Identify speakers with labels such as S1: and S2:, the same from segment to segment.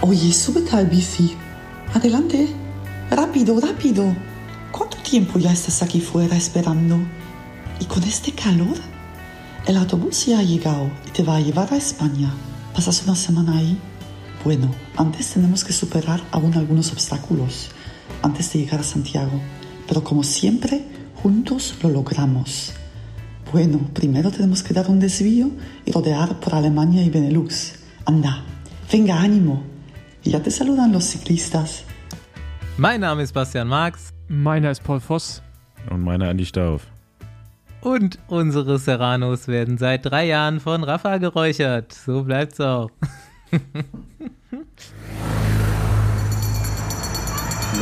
S1: Oye, súbete al bici. Adelante. Rápido, rápido. ¿Cuánto tiempo ya estás aquí fuera esperando? ¿Y con este calor? El autobús ya ha llegado y te va a llevar a España. ¿Pasas una semana ahí? Bueno, antes tenemos que superar aún algunos obstáculos antes de llegar a Santiago, pero como siempre, juntos lo logramos. Bueno, primero tenemos que dar un desvío y rodear por Alemania y Benelux. Anda, venga, ánimo. Ya te saludan los ciclistas.
S2: Mein Name ist Bastian Marx.
S3: Meiner ist Paul Voss.
S4: Und meiner Andi Stauf.
S2: Und unsere Serranos werden seit drei Jahren von Rafa geräuchert. So bleibt's auch.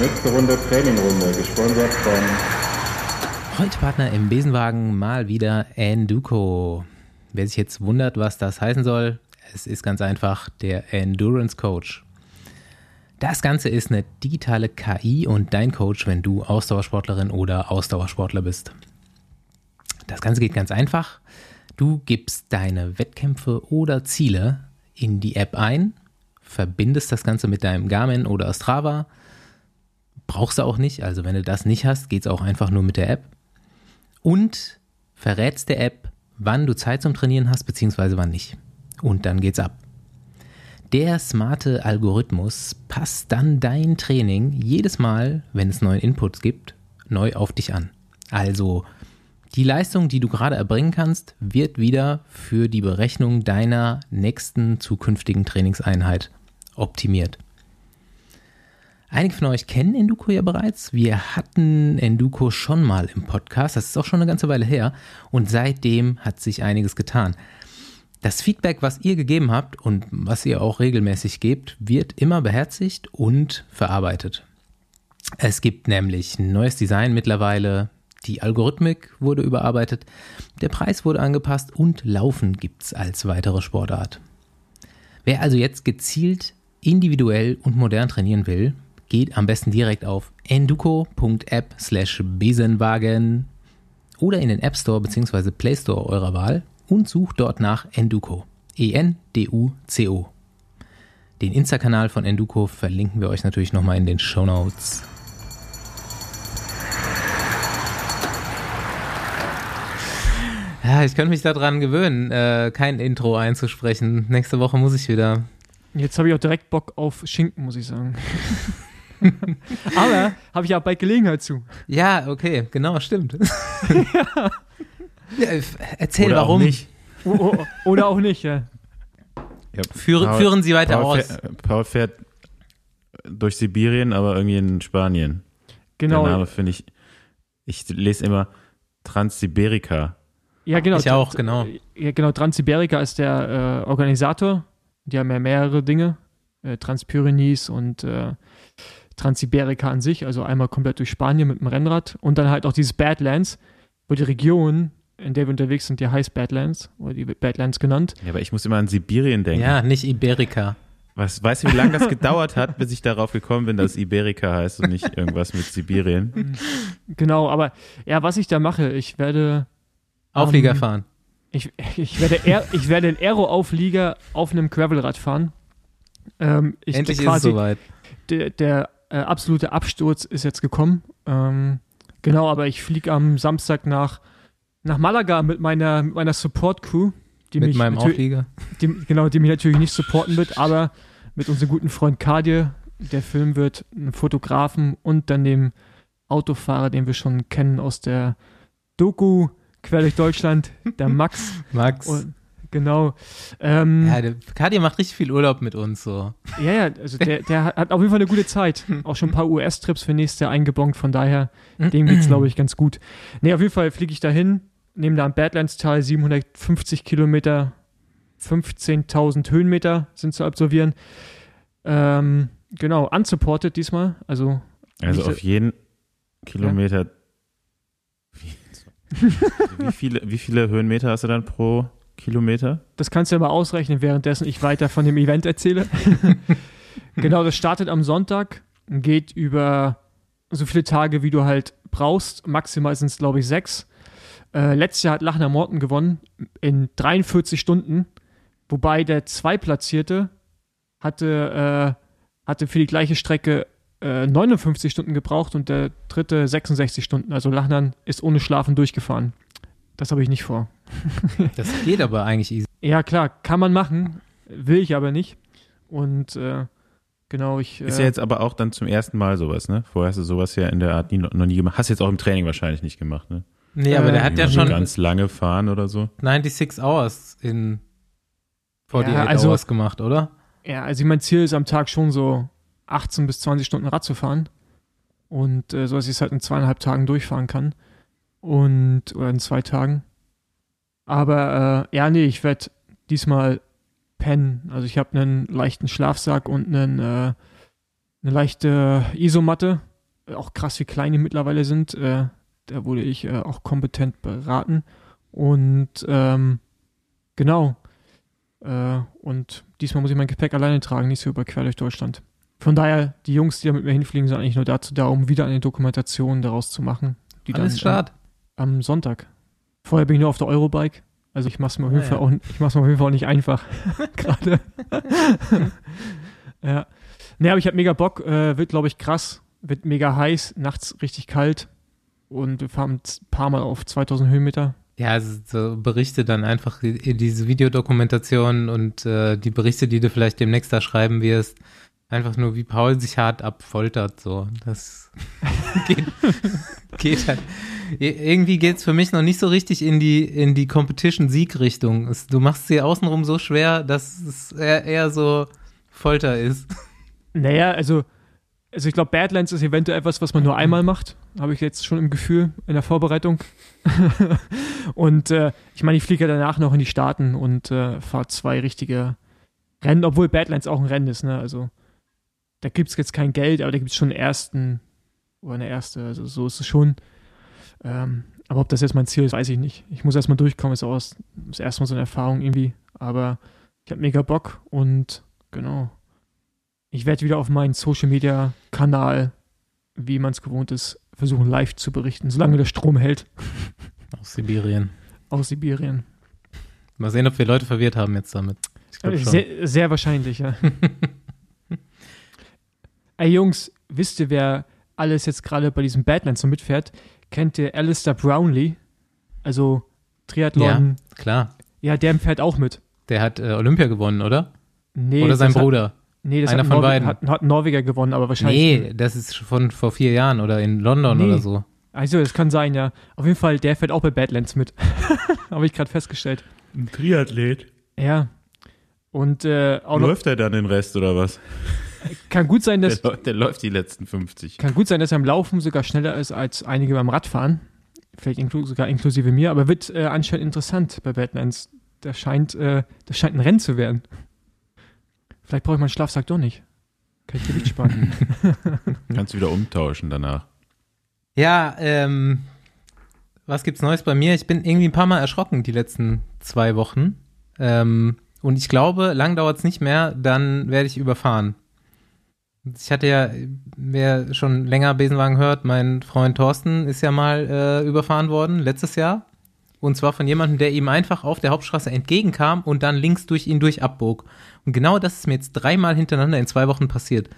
S5: Nächste Runde Trainingrunde, gesponsert von
S2: Heute Partner im Besenwagen mal wieder Enduko. Wer sich jetzt wundert, was das heißen soll, es ist ganz einfach der Endurance Coach. Das Ganze ist eine digitale KI und dein Coach, wenn du Ausdauersportlerin oder Ausdauersportler bist. Das Ganze geht ganz einfach. Du gibst deine Wettkämpfe oder Ziele in die App ein, verbindest das Ganze mit deinem Garmin oder Strava. Brauchst du auch nicht, also wenn du das nicht hast, geht es auch einfach nur mit der App. Und verrätst der App, wann du Zeit zum Trainieren hast, beziehungsweise wann nicht. Und dann geht's ab. Der smarte Algorithmus passt dann dein Training jedes Mal, wenn es neuen Inputs gibt, neu auf dich an. Also die Leistung, die du gerade erbringen kannst, wird wieder für die Berechnung deiner nächsten zukünftigen Trainingseinheit optimiert. Einige von euch kennen Enduko ja bereits. Wir hatten Enduko schon mal im Podcast. Das ist auch schon eine ganze Weile her. Und seitdem hat sich einiges getan. Das Feedback, was ihr gegeben habt und was ihr auch regelmäßig gebt, wird immer beherzigt und verarbeitet. Es gibt nämlich ein neues Design mittlerweile, die Algorithmik wurde überarbeitet, der Preis wurde angepasst und Laufen gibt's als weitere Sportart. Wer also jetzt gezielt, individuell und modern trainieren will, geht am besten direkt auf enduko.app slash Besenwagen oder in den App Store bzw. Play Store eurer Wahl und sucht dort nach Enduko. E-N-D-U-C-O. Den Insta-Kanal von Enduko verlinken wir euch natürlich nochmal in den Show Notes. Ja, ich könnte mich daran gewöhnen, äh, kein Intro einzusprechen. Nächste Woche muss ich wieder.
S3: Jetzt habe ich auch direkt Bock auf Schinken, muss ich sagen. Aber habe ich ja bald Gelegenheit zu.
S2: Ja, okay, genau, stimmt. ja. Ja, erzähl
S4: Oder
S2: warum.
S4: Auch nicht.
S3: Oder auch nicht, ja.
S4: Ja,
S2: Führen,
S4: Paul-
S2: führen Sie weiter
S4: Paul
S2: aus.
S4: Fährt, Paul fährt durch Sibirien, aber irgendwie in Spanien.
S3: Genau.
S4: Der Name finde ich, ich lese immer Transsiberica.
S3: Ja, genau.
S2: Ich auch, genau.
S3: Ja, genau. Transsiberica ist der äh, Organisator. Die haben ja mehrere Dinge. Äh, Transpyrenees und äh, Transsiberica an sich. Also einmal komplett durch Spanien mit dem Rennrad. Und dann halt auch dieses Badlands, wo die Region, in der wir unterwegs sind, die heißt Badlands. Oder die Badlands genannt.
S4: Ja, aber ich muss immer an Sibirien denken.
S2: Ja, nicht Iberica.
S4: Was, weißt du, wie lange das gedauert hat, bis ich darauf gekommen bin, dass Iberica heißt und nicht irgendwas mit Sibirien?
S3: Genau, aber ja, was ich da mache, ich werde
S2: Auflieger
S3: Ähm,
S2: fahren.
S3: Ich, ich, werde, Air, ich werde einen Aero-Auflieger auf einem Gravelrad fahren. Ähm, ich
S2: Endlich ist es soweit.
S3: Der, der äh, absolute Absturz ist jetzt gekommen. Ähm, genau, aber ich fliege am Samstag nach, nach Malaga mit meiner, mit meiner Support-Crew. Die
S2: Mit
S3: mich
S2: meinem Auflieger.
S3: die, genau, die mich natürlich nicht supporten wird, aber mit unserem guten Freund Kadir, der Film wird, einen Fotografen und dann dem Autofahrer, den wir schon kennen aus der Doku Quer durch Deutschland, der Max.
S2: Max.
S3: Und, genau. Ähm,
S2: ja, der Kadi macht richtig viel Urlaub mit uns so.
S3: ja, ja, also der, der hat auf jeden Fall eine gute Zeit. Auch schon ein paar US-Trips für nächstes Jahr eingebongt, von daher, dem geht's, glaube ich, ganz gut. Nee, auf jeden Fall fliege ich dahin, nehme da am Badlands-Tal 750 Kilometer, 15.000 Höhenmeter sind zu absolvieren. Ähm, genau, unsupported diesmal, also
S4: Also auf jeden Kilometer. Wie, wie, viele, wie viele Höhenmeter hast du dann pro Kilometer?
S3: Das kannst du ja mal ausrechnen, währenddessen ich weiter von dem Event erzähle. genau, das startet am Sonntag, geht über so viele Tage, wie du halt brauchst. Maximal sind es, glaube ich, sechs. Äh, letztes Jahr hat Lachner Morten gewonnen in 43 Stunden, wobei der Zweitplatzierte hatte hatte für die gleiche Strecke äh, 59 Stunden gebraucht und der dritte 66 Stunden. Also Lachnan ist ohne Schlafen durchgefahren. Das habe ich nicht vor.
S2: Das geht aber eigentlich easy.
S3: Ja, klar, kann man machen, will ich aber nicht. Und äh, genau, ich.
S4: Ist
S3: äh,
S4: ja jetzt aber auch dann zum ersten Mal sowas, ne? Vorher hast du sowas ja in der Art nie, noch nie gemacht. Hast jetzt auch im Training wahrscheinlich nicht gemacht, ne?
S2: Nee, aber der hat ja schon
S4: ganz lange fahren oder so.
S2: 96 Hours in 48
S3: Ja, also-
S2: Hours gemacht, oder?
S3: Ja, also mein Ziel ist am Tag schon so 18 bis 20 Stunden Rad zu fahren. Und äh, so, dass ich es halt in zweieinhalb Tagen durchfahren kann. Und, oder in zwei Tagen. Aber äh, ja, nee, ich werde diesmal pennen. Also ich habe einen leichten Schlafsack und einen, äh, eine leichte Isomatte. Auch krass, wie klein die mittlerweile sind. Äh, da wurde ich äh, auch kompetent beraten. Und ähm, genau. Äh, und diesmal muss ich mein Gepäck alleine tragen, nicht so über quer durch Deutschland. Von daher, die Jungs, die da mit mir hinfliegen, sind eigentlich nur dazu da, um wieder eine Dokumentation daraus zu machen. Die
S2: Alles
S3: dann,
S2: Start.
S3: Äh, am Sonntag. Vorher bin ich nur auf der Eurobike. Also ich mach's mir auf jeden
S2: Ah,
S3: Fall
S2: ja.
S3: auch, ich mach's mir auf jeden Fall auch nicht einfach. Gerade. ja. Ne, aber ich habe mega Bock. Äh, wird, glaube ich, krass. Wird mega heiß. Nachts richtig kalt. Und wir fahren ein paar Mal auf 2000 Höhenmeter.
S2: Ja, also so Berichte dann einfach, die- diese Videodokumentation und äh, die Berichte, die du vielleicht demnächst da schreiben wirst, einfach nur wie Paul sich hart abfoltert, so. Das geht, geht halt. Irgendwie geht's für mich noch nicht so richtig in die, in die Competition-Sieg-Richtung. Es- Du machst sie außenrum so schwer, dass es eher, eher so Folter ist.
S3: Naja, also, also ich glaube, Badlands ist eventuell etwas, was man nur einmal macht. Habe ich jetzt schon im Gefühl in der Vorbereitung. und äh, ich meine, ich fliege ja danach noch in die Staaten und äh, fahre zwei richtige Rennen, obwohl Badlands auch ein Rennen ist, ne? Also da gibt es jetzt kein Geld, aber da gibt es schon einen ersten oder eine erste, also so ist es schon. Ähm, aber ob das jetzt mein Ziel ist, weiß ich nicht. Ich muss erstmal durchkommen, ist auch das, das erste Mal so eine Erfahrung irgendwie. Aber ich habe mega Bock und genau. Ich werde wieder auf meinen Social Media Kanal, wie man es gewohnt ist, versuchen live zu berichten, solange der Strom hält
S2: Aus Sibirien.
S3: aus Sibirien.
S2: Mal sehen, ob wir Leute verwirrt haben jetzt damit. Schon.
S3: Sehr, sehr wahrscheinlich, ja. Ey Jungs, wisst ihr, wer alles jetzt gerade bei diesem Badlands so mitfährt? Kennt ihr Alistair Brownlee? Also Triathlon.
S2: Klar.
S3: Ja, der fährt auch mit.
S2: Der hat äh, Olympia gewonnen, oder?
S3: Nee,
S2: oder sein Bruder?
S3: Hat, nee, das
S2: Einer
S3: hat,
S2: von
S3: Norwe
S2: beiden.
S3: Hat, hat ein Norweger gewonnen, aber wahrscheinlich.
S2: Nee, das ist von vor vier Jahren oder in London
S3: Nee.
S2: oder so.
S3: Also, das kann sein, ja. Auf jeden Fall, der fährt auch bei Badlands mit. Habe ich gerade festgestellt.
S4: Ein Triathlet.
S3: Ja. Und äh, auch noch,
S4: Läuft er dann den Rest oder was?
S3: kann gut sein,
S4: Der,
S3: dass
S4: läu- der läuft die letzten 50.
S3: Kann gut sein, dass er im Laufen sogar schneller ist als einige beim Radfahren. Vielleicht inklu sogar inklusive mir, aber wird äh, anscheinend interessant bei Badlands. Das scheint, äh, das scheint ein Rennen zu werden. Vielleicht brauche ich meinen Schlafsack doch nicht. Kann ich Gewicht sparen.
S4: Kannst du wieder umtauschen danach.
S2: Ja, ähm, was gibt's Neues bei mir? Ich bin irgendwie ein paar Mal erschrocken die letzten zwei Wochen. Ähm, und ich glaube, lang dauert's nicht mehr, dann werde ich überfahren. Ich hatte ja, wer schon länger Besenwagen hört, mein Freund Thorsten ist ja mal äh, überfahren worden, letztes Jahr. Und zwar von jemandem, der ihm einfach auf der Hauptstraße entgegenkam und dann links durch ihn durch abbog. Und genau das ist mir jetzt dreimal hintereinander in zwei Wochen passiert.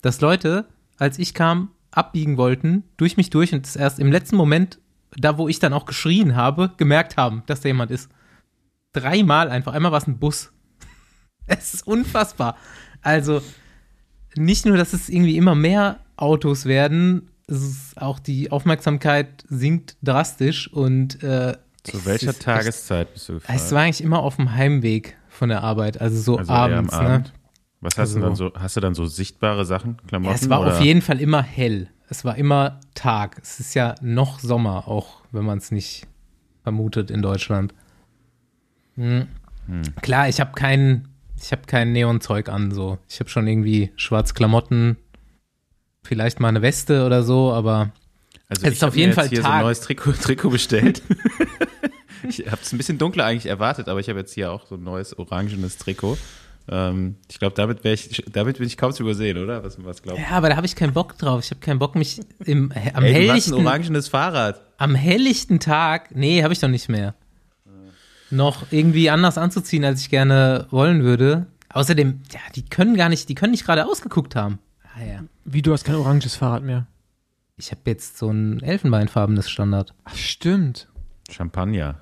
S2: Dass Leute, als ich kam, abbiegen wollten, durch mich durch und es erst im letzten Moment, da wo ich dann auch geschrien habe, gemerkt haben, dass da jemand ist. Dreimal einfach. Einmal war es ein Bus. Es ist unfassbar. Also, nicht nur, dass es irgendwie immer mehr Autos werden, es ist auch die Aufmerksamkeit sinkt drastisch und äh,
S4: Zu welcher
S2: ist
S4: Tageszeit bist du gefahren?
S2: Es war eigentlich immer auf dem Heimweg von der Arbeit, also so
S4: also eher
S2: abends.
S4: am Abend.
S2: Ne?
S4: Was hast du
S2: Also-
S4: dann so? Hast du dann so sichtbare Sachen, Klamotten?
S2: Ja, es war
S4: oder?
S2: auf jeden Fall immer hell. Es war immer Tag. Es ist ja noch Sommer, auch wenn man es nicht vermutet in Deutschland. Hm.
S4: Hm.
S2: Klar, ich habe kein, ich habe kein Neonzeug an. So, ich habe schon irgendwie schwarze Klamotten, vielleicht mal eine Weste oder so, aber
S4: Also
S2: Es ist auf jeden
S4: jetzt
S2: Fall
S4: hier so ein
S2: Tag.
S4: neues Trikot, Trikot bestellt. ich habe es ein bisschen dunkler eigentlich erwartet, aber ich habe jetzt hier auch so ein neues orangenes Trikot. Ähm, ich glaube, damit, ich, damit bin ich kaum zu übersehen, oder? Was, was glaubst du?
S2: ja, aber da habe ich keinen Bock drauf. Ich habe keinen Bock, mich im, am
S4: Ey, du hast ein
S2: helllichten,
S4: orangenes Fahrrad.
S2: am helllichten Tag, nee, habe ich doch nicht mehr, noch irgendwie anders anzuziehen, als ich gerne wollen würde. Außerdem, ja, die können gar nicht, die können nicht gerade ausgeguckt haben. Ah ja.
S3: Wie, du hast kein oranges Fahrrad mehr.
S2: Ich habe jetzt so ein elfenbeinfarbenes Standard.
S3: Ach, stimmt.
S4: Champagner.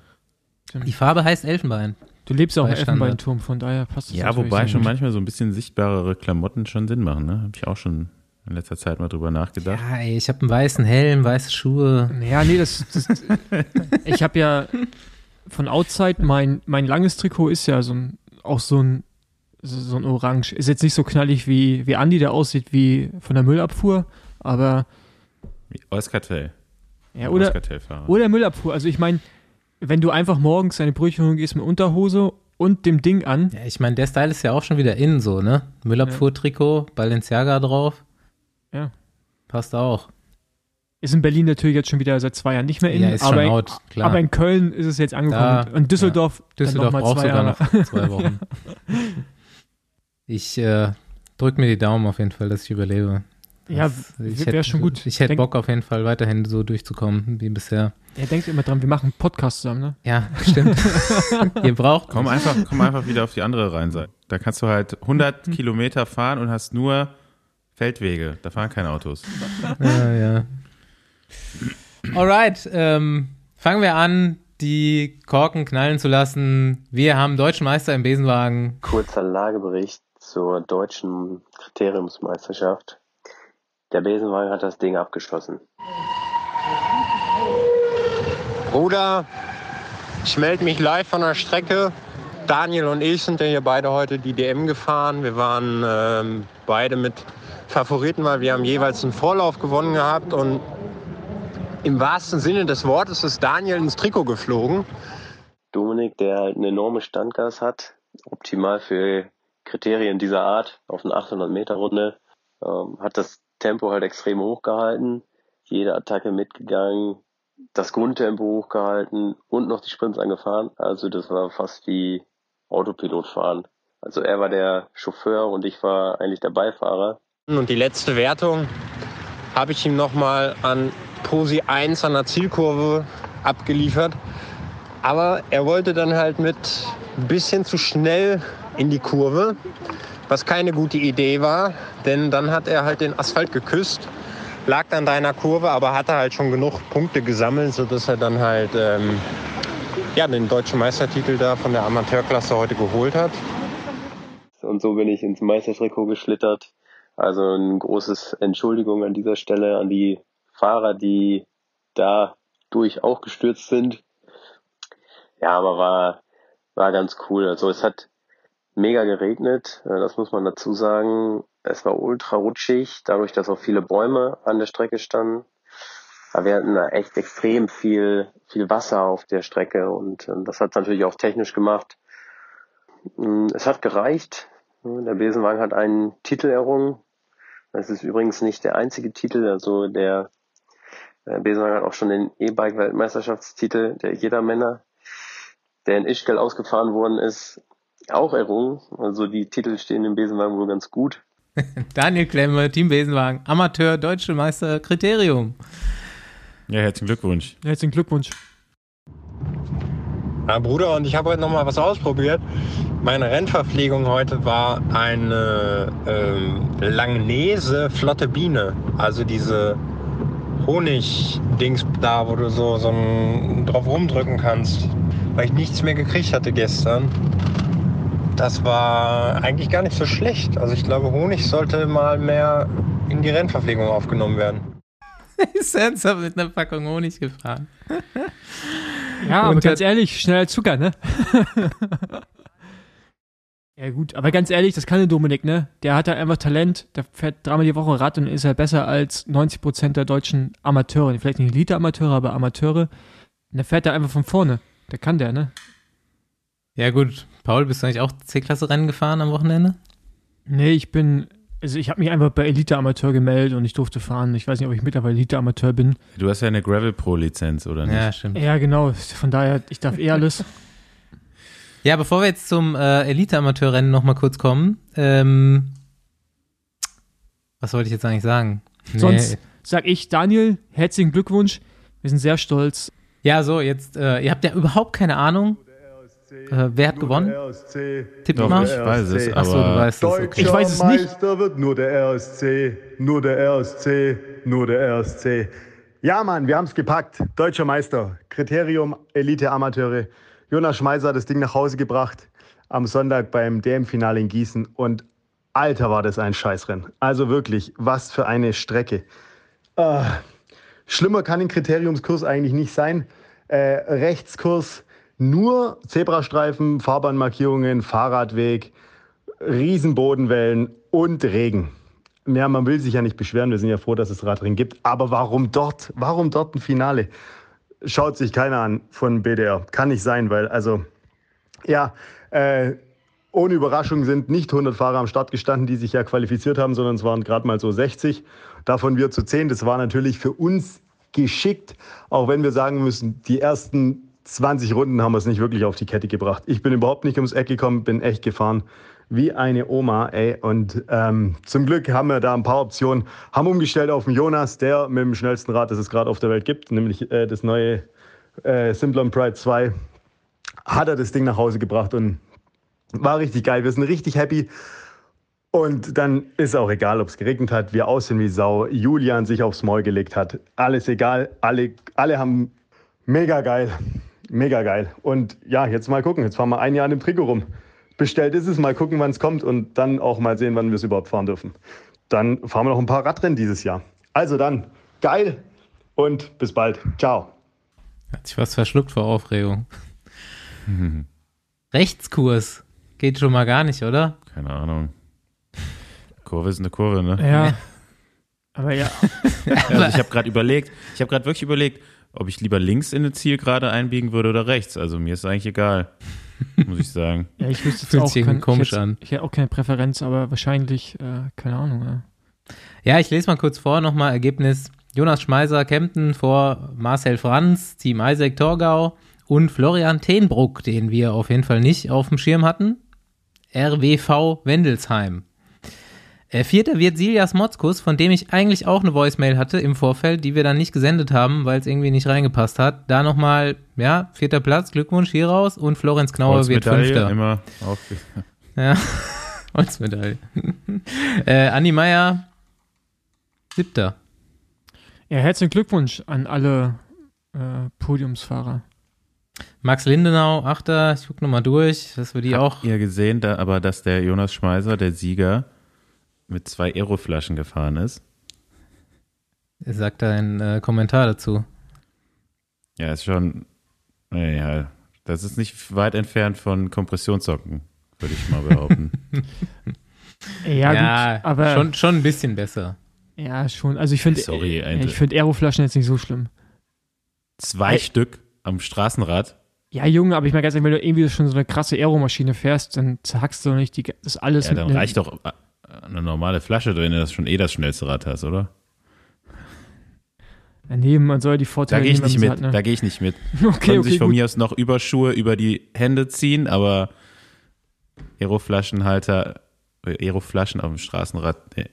S2: Die Farbe heißt Elfenbein.
S3: Du lebst auch
S2: Bei
S3: im. Elfenbeinturm, von daher passt das
S4: Ja, wobei schon
S3: gut.
S4: manchmal so ein bisschen sichtbarere Klamotten schon Sinn machen, ne? Habe ich auch schon in letzter Zeit mal drüber nachgedacht.
S2: Ja, ey, ich habe einen weißen Helm, weiße Schuhe.
S3: Ja, nee, das. das ich habe ja von Outside, mein, mein langes Trikot ist ja so ein, auch so ein, so, ein Orange. Ist jetzt nicht so knallig wie, wie Andi, der aussieht wie von der Müllabfuhr, aber.
S4: Wie Euskartell.
S3: Ja, oder, oder Müllabfuhr. Also ich meine, wenn du einfach morgens deine Brötchen gehst mit Unterhose und dem Ding an,
S2: Ja, ich meine, der Style ist ja auch schon wieder in so, ne? Müllabfuhr-Trikot, Balenciaga drauf.
S3: Ja.
S2: Passt auch.
S3: ist in Berlin natürlich jetzt schon wieder seit zwei Jahren nicht mehr in,
S2: ja, ist
S3: aber,
S2: schon
S3: in
S2: out, klar.
S3: aber in Köln ist es jetzt angekommen.
S2: Da-
S3: und Düsseldorf,
S2: Düsseldorf
S3: dann noch
S2: braucht sogar noch zwei Wochen. Ich äh, drück mir die Daumen auf jeden Fall, dass ich überlebe.
S3: Ja, wäre
S2: hätte-
S3: schon gut.
S2: Ich hätte
S3: Denk-
S2: Bock auf jeden Fall weiterhin so durchzukommen wie bisher.
S3: Er denkt immer dran, wir machen einen Podcast zusammen, ne?
S2: Ja, stimmt. Ihr braucht
S4: Komm einfach, komm einfach wieder auf die andere Rheinseite. Da kannst du halt 100
S3: Mhm.
S4: Kilometer fahren und hast nur Feldwege. Da fahren keine Autos.
S2: Ja, ja. Alright, ähm, fangen wir an, die Korken knallen zu lassen. Wir haben deutschen Meister im Besenwagen.
S6: Kurzer Lagebericht zur deutschen Kriteriumsmeisterschaft. Der Besenwagen hat das Ding abgeschlossen.
S7: Bruder, ich melde mich live von der Strecke. Daniel und ich sind ja hier beide heute die DM gefahren. Wir waren ähm, beide mit Favoriten, weil wir haben jeweils einen Vorlauf gewonnen gehabt. Und im wahrsten Sinne des Wortes ist Daniel ins Trikot geflogen.
S6: Dominik, der halt eine enorme Standgas hat, optimal für Kriterien dieser Art auf eine 800 Meter Runde, ähm, hat das Tempo halt extrem hochgehalten, jede Attacke mitgegangen, das Grundtempo hochgehalten und noch die Sprints angefahren. Also das war fast wie Autopilot fahren. Also er war der Chauffeur und ich war eigentlich der Beifahrer.
S7: Und die letzte Wertung habe ich ihm nochmal an Posi 1 an der Zielkurve abgeliefert. Aber er wollte dann halt mit ein bisschen zu schnell in die Kurve, was keine gute Idee war, denn dann hat er halt den Asphalt geküsst, lag dann da in der Kurve, aber hatte halt schon genug Punkte gesammelt, sodass er dann halt ähm, ja, den deutschen Meistertitel da von der Amateurklasse heute geholt hat.
S6: Und so bin ich ins Meistertrikot geschlittert. Also ein großes Entschuldigung an dieser Stelle an die Fahrer, die da durch auch gestürzt sind. Ja, aber war, war ganz cool. Also es hat mega geregnet, äh, das muss man dazu sagen. Es war ultra rutschig, dadurch, dass auch viele Bäume an der Strecke standen. Aber wir hatten da echt extrem viel, viel Wasser auf der Strecke und ähm, das hat natürlich auch technisch gemacht. Mm, Es hat gereicht. Der Besenwagen hat einen Titel errungen. Das ist übrigens nicht der einzige Titel. Also der äh, Besenwagen hat auch schon den E-Bike-Weltmeisterschaftstitel der Jedermänner, der in Ischgl ausgefahren worden ist, auch errungen. Also die Titel stehen im Besenwagen wohl ganz gut.
S2: Daniel Klemme, Team Besenwagen, Amateur, Deutsche Meister, Kriterium.
S4: Ja, herzlichen Glückwunsch.
S3: Herzlichen Glückwunsch.
S7: Ja, Bruder, und ich habe heute noch mal was ausprobiert. Meine Rennverpflegung heute war eine ähm, Langnese Flotte Biene. Also diese Honig-Dings da, wo du so, so drauf rumdrücken kannst. Weil ich nichts mehr gekriegt hatte gestern. Das war eigentlich gar nicht so schlecht. Also ich glaube, Honig sollte mal mehr in die Rennverpflegung aufgenommen werden.
S2: Ist ernsthaft mit einer Packung Honig gefahren.
S3: Ja, aber
S2: Und
S3: ganz ehrlich, schneller Zucker, ne? ja, gut, aber ganz ehrlich, das kann der Dominik, ne? Der hat halt einfach Talent, der fährt dreimal die Woche Rad und ist halt besser als 90% der deutschen Amateure. Vielleicht nicht Elite-Amateure, aber Amateure. Und der fährt da einfach von vorne. Der kann der, ne?
S2: Ja gut, Paul, bist du eigentlich auch C-Klasse-Rennen gefahren am Wochenende?
S3: Nee, ich bin, also ich habe mich einfach bei Elite-Amateur gemeldet und ich durfte fahren. Ich weiß nicht, ob ich mittlerweile Elite-Amateur bin.
S4: Du hast ja eine Gravel Pro Lizenz, oder nicht?
S2: Ja, stimmt.
S3: Ja, genau. Von daher, ich darf eh alles.
S2: Ja, bevor wir jetzt zum äh, Elite-Amateur-Rennen nochmal kurz kommen, ähm, was wollte ich jetzt eigentlich sagen? Nee.
S3: Sonst sag ich, Daniel, herzlichen Glückwunsch. Wir sind sehr stolz.
S2: Ja, so, jetzt, äh, ihr habt ja überhaupt keine Ahnung, Äh, wer hat gewonnen? Tipp
S4: Doch,
S2: mal.
S4: ich weiß es,
S2: Achso, du
S4: aber
S2: weißt es.
S8: Deutscher
S2: Okay.
S3: Ich weiß es nicht.
S8: Meister wird nur der RSC, nur der RSC, nur der RSC. Ja, Mann, wir haben es gepackt. Deutscher Meister. Kriterium Elite Amateure. Jonas Schmeiser hat das Ding nach Hause gebracht am Sonntag beim DM-Finale in Gießen. Und Alter, war das ein Scheißrennen. Also wirklich, was für eine Strecke. Ah, schlimmer kann ein Kriteriumskurs eigentlich nicht sein. Äh, Rechtskurs, nur Zebrastreifen, Fahrbahnmarkierungen, Fahrradweg, Riesenbodenwellen und Regen. Ja, man will sich ja nicht beschweren, wir sind ja froh, dass es Radrennen gibt. Aber warum dort? Warum dort ein Finale? Schaut sich keiner an von BDR. Kann nicht sein, weil, also, ja, äh, ohne Überraschung sind nicht 100 Fahrer am Start gestanden, die sich ja qualifiziert haben, sondern es waren gerade mal so 60. Davon wir zu 10. Das war natürlich für uns geschickt, auch wenn wir sagen müssen, die ersten 20 Runden haben wir es nicht wirklich auf die Kette gebracht. Ich bin überhaupt nicht ums Eck gekommen, bin echt gefahren wie eine Oma, ey. Und ähm, zum Glück haben wir da ein paar Optionen. Haben umgestellt auf den Jonas, der mit dem schnellsten Rad, das es gerade auf der Welt gibt, nämlich äh, das neue äh, Simplon Pride 2, hat er das Ding nach Hause gebracht und war richtig geil. Wir sind richtig happy. Und dann ist auch egal, ob es geregnet hat, wir aussehen wie Sau, Julian sich aufs Maul gelegt hat. Alles egal, alle, alle haben mega geil, mega geil. Und ja, jetzt mal gucken, jetzt fahren wir ein Jahr in dem Trikot rum. Bestellt ist es, mal gucken, wann es kommt und dann auch mal sehen, wann wir es überhaupt fahren dürfen. Dann fahren wir noch ein paar Radrennen dieses Jahr. Also dann, geil und bis bald. Ciao.
S2: Hat sich was verschluckt vor Aufregung. Rechtskurs. Geht schon mal gar nicht, oder?
S4: Keine Ahnung. Kurve ist eine Kurve, ne?
S3: Ja. Aber ja,
S4: Also ich habe gerade überlegt, ich habe gerade wirklich überlegt, ob ich lieber links in eine Zielgerade einbiegen würde oder rechts. Also mir ist eigentlich egal, muss ich sagen.
S3: ja ich wüsste jetzt
S2: Fühlt
S3: auch
S2: sich
S3: kein,
S2: komisch
S3: ich hätte,
S2: an.
S3: Ich hätte auch keine Präferenz, aber wahrscheinlich, äh, keine Ahnung. Ja.
S2: Ja, ich lese mal kurz vor, nochmal Ergebnis. Jonas Schmeiser, Kempten vor Marcel Franz, Team Isaac Torgau und Florian Tenbruck, den wir auf jeden Fall nicht auf dem Schirm hatten. RWV Wendelsheim. Äh, Vierter wird Siljas Motzkus, von dem ich eigentlich auch eine Voicemail hatte im Vorfeld, die wir dann nicht gesendet haben, weil es irgendwie nicht reingepasst hat. Da nochmal, ja, vierter Platz, Glückwunsch hier raus und Florenz Knauer wird Fünfter.
S4: Immer auf,
S2: Ja, Holzmedaille. äh, Andi Meier, siebter.
S3: ja, herzlichen Glückwunsch an alle äh, Podiumsfahrer.
S2: Max Lindenau, Achter, ich guck nochmal durch, dass wir die auch.
S4: ihr gesehen, da, aber dass der Jonas Schmeiser, der Sieger, mit zwei Aeroflaschen gefahren ist.
S2: Sagt da ein äh, Kommentar dazu.
S4: Ja, ist schon, naja, das ist nicht weit entfernt von Kompressionssocken, würde ich mal behaupten.
S3: Ja, gut, aber
S2: schon, schon ein bisschen besser.
S3: ja, schon. Also ich finde,
S4: Sorry,
S3: äh, ich finde Aeroflaschen jetzt nicht so schlimm.
S4: Zwei
S3: Ey.
S4: Stück am Straßenrad.
S3: Ja, Junge, aber ich meine ganz ehrlich, wenn du irgendwie schon so eine krasse Aeromaschine fährst, dann zerhackst du doch nicht die, das alles
S4: Ja, dann reicht doch eine normale Flasche, wenn du das schon eh das schnellste Rad hast, oder?
S3: Nee, man soll die
S4: Da
S3: Vorteile
S4: gehe ich
S3: nehmen,
S4: nicht mit.
S3: man sie
S4: Da
S3: hat,
S4: gehe ich nicht mit.
S3: ne? Okay,
S4: Können
S3: okay,
S4: sich von
S3: gut.
S4: mir aus noch Überschuhe über die Hände ziehen, aber Aeroflaschenhalter, äh, Aeroflaschen auf dem Straßenrad, nee.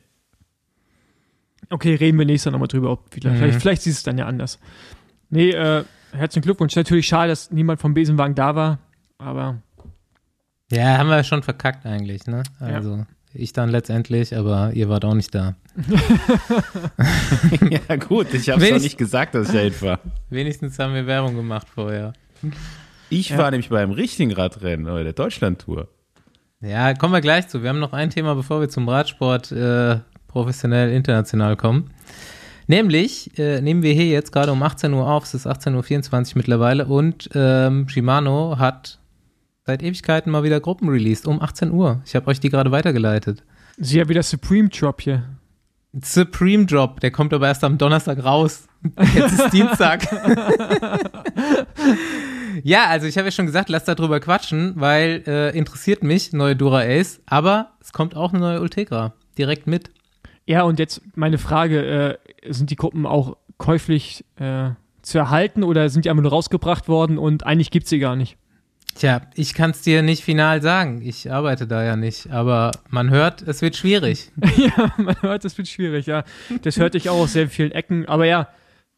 S3: Okay, reden wir nächstes Mal nochmal drüber. Ob vielleicht,
S2: Mhm.
S3: vielleicht, vielleicht siehst du es dann ja anders. Nee, äh, herzlichen Glückwunsch. Natürlich schade, dass niemand vom Besenwagen da war, aber
S2: Ja, haben wir schon verkackt eigentlich, ne?
S3: Ja.
S2: Ich dann letztendlich, aber ihr wart auch nicht da.
S4: ja gut, ich habe doch nicht gesagt, dass ich da hinfahre.
S2: Wenigstens haben wir Werbung gemacht vorher.
S4: Ich
S3: Ja.
S4: war nämlich beim richtigen Radrennen, oder der Deutschlandtour.
S2: Ja, kommen wir gleich zu. Wir haben noch ein Thema, bevor wir zum Radsport äh, professionell international kommen. Nämlich äh, nehmen wir hier jetzt gerade um 18 Uhr auf, es ist 18.24 Uhr mittlerweile und ähm, Shimano hat seit Ewigkeiten mal wieder Gruppen released um 18 Uhr. Ich habe euch die gerade weitergeleitet.
S3: sie ja wieder Supreme Drop hier.
S2: Supreme Drop, der kommt aber erst am Donnerstag raus. Jetzt ist Dienstag. ja, also ich habe ja schon gesagt, lass da drüber quatschen, weil äh, interessiert mich, neue Dura Ace, aber es kommt auch eine neue Ultegra direkt mit.
S3: Ja, und jetzt meine Frage, äh, sind die Gruppen auch käuflich äh, zu erhalten oder sind die einfach nur rausgebracht worden und eigentlich gibt es sie gar nicht?
S2: Tja, ich kann es dir nicht final sagen. Ich arbeite da ja nicht, aber man hört, es wird schwierig.
S3: ja, man hört, das wird schwierig, ja. Das hörte ich auch aus sehr vielen Ecken, aber ja,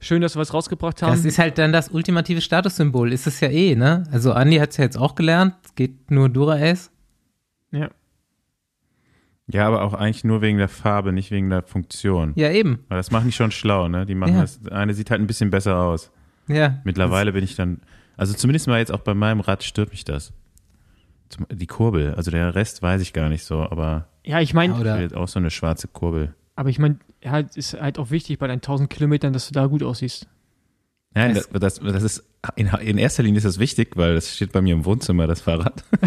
S3: Schön, dass wir was rausgebracht haben.
S2: Das ist halt dann das ultimative Statussymbol. Ist es ja eh, ne? Also Andi hat es ja jetzt auch gelernt. Es geht nur Dura-Ace.
S3: ja.
S4: Ja, aber auch eigentlich nur wegen der Farbe, nicht wegen der Funktion.
S2: Ja, eben.
S4: Weil das machen die schon schlau, ne? Die machen
S2: Ja.
S4: das, eine sieht halt ein bisschen besser aus.
S2: Ja.
S4: Mittlerweile bin ich dann, also zumindest mal jetzt auch bei meinem Rad stört mich das. Die Kurbel, also der Rest weiß ich gar nicht so, aber
S3: Ja, ich meine,
S2: Oder
S4: auch so eine schwarze Kurbel.
S3: aber ich meine, halt, ist halt auch wichtig bei deinen 1000 Kilometern, dass du da gut aussiehst.
S4: Nein,
S2: Es-
S4: das, das, das ist, in, in erster Linie ist das wichtig, weil das steht bei mir im Wohnzimmer, das Fahrrad.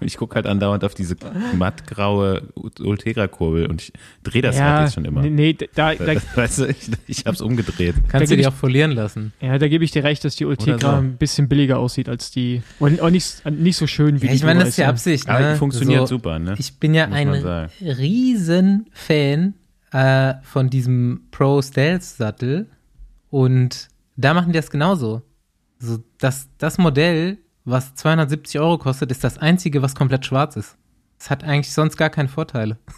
S4: und ich gucke halt andauernd auf diese mattgraue Ultegra-Kurbel und ich drehe das Rad jetzt schon immer.
S3: Nee, nee da, da,
S4: weißt du, ich, ich hab's umgedreht.
S2: kannst du die auch folieren lassen.
S3: ja, da gebe ich dir recht, dass die Ultegra
S4: so.
S3: ein bisschen billiger aussieht als die. Und auch nicht, nicht so schön wie
S2: Ja,
S3: die
S2: ich meine, das ist ja
S3: Ace,
S2: Absicht.
S4: Aber
S2: ne?
S4: die funktioniert
S2: so,
S4: super, ne?
S2: Ich bin ja
S4: Muss
S2: ein
S4: man sagen.
S2: riesen Fan äh, von diesem Pro Stealth Sattel und da machen die das genauso. So, das, das Modell, was 270 Euro kostet, ist das einzige, was komplett schwarz ist. Es hat eigentlich sonst gar keine Vorteile.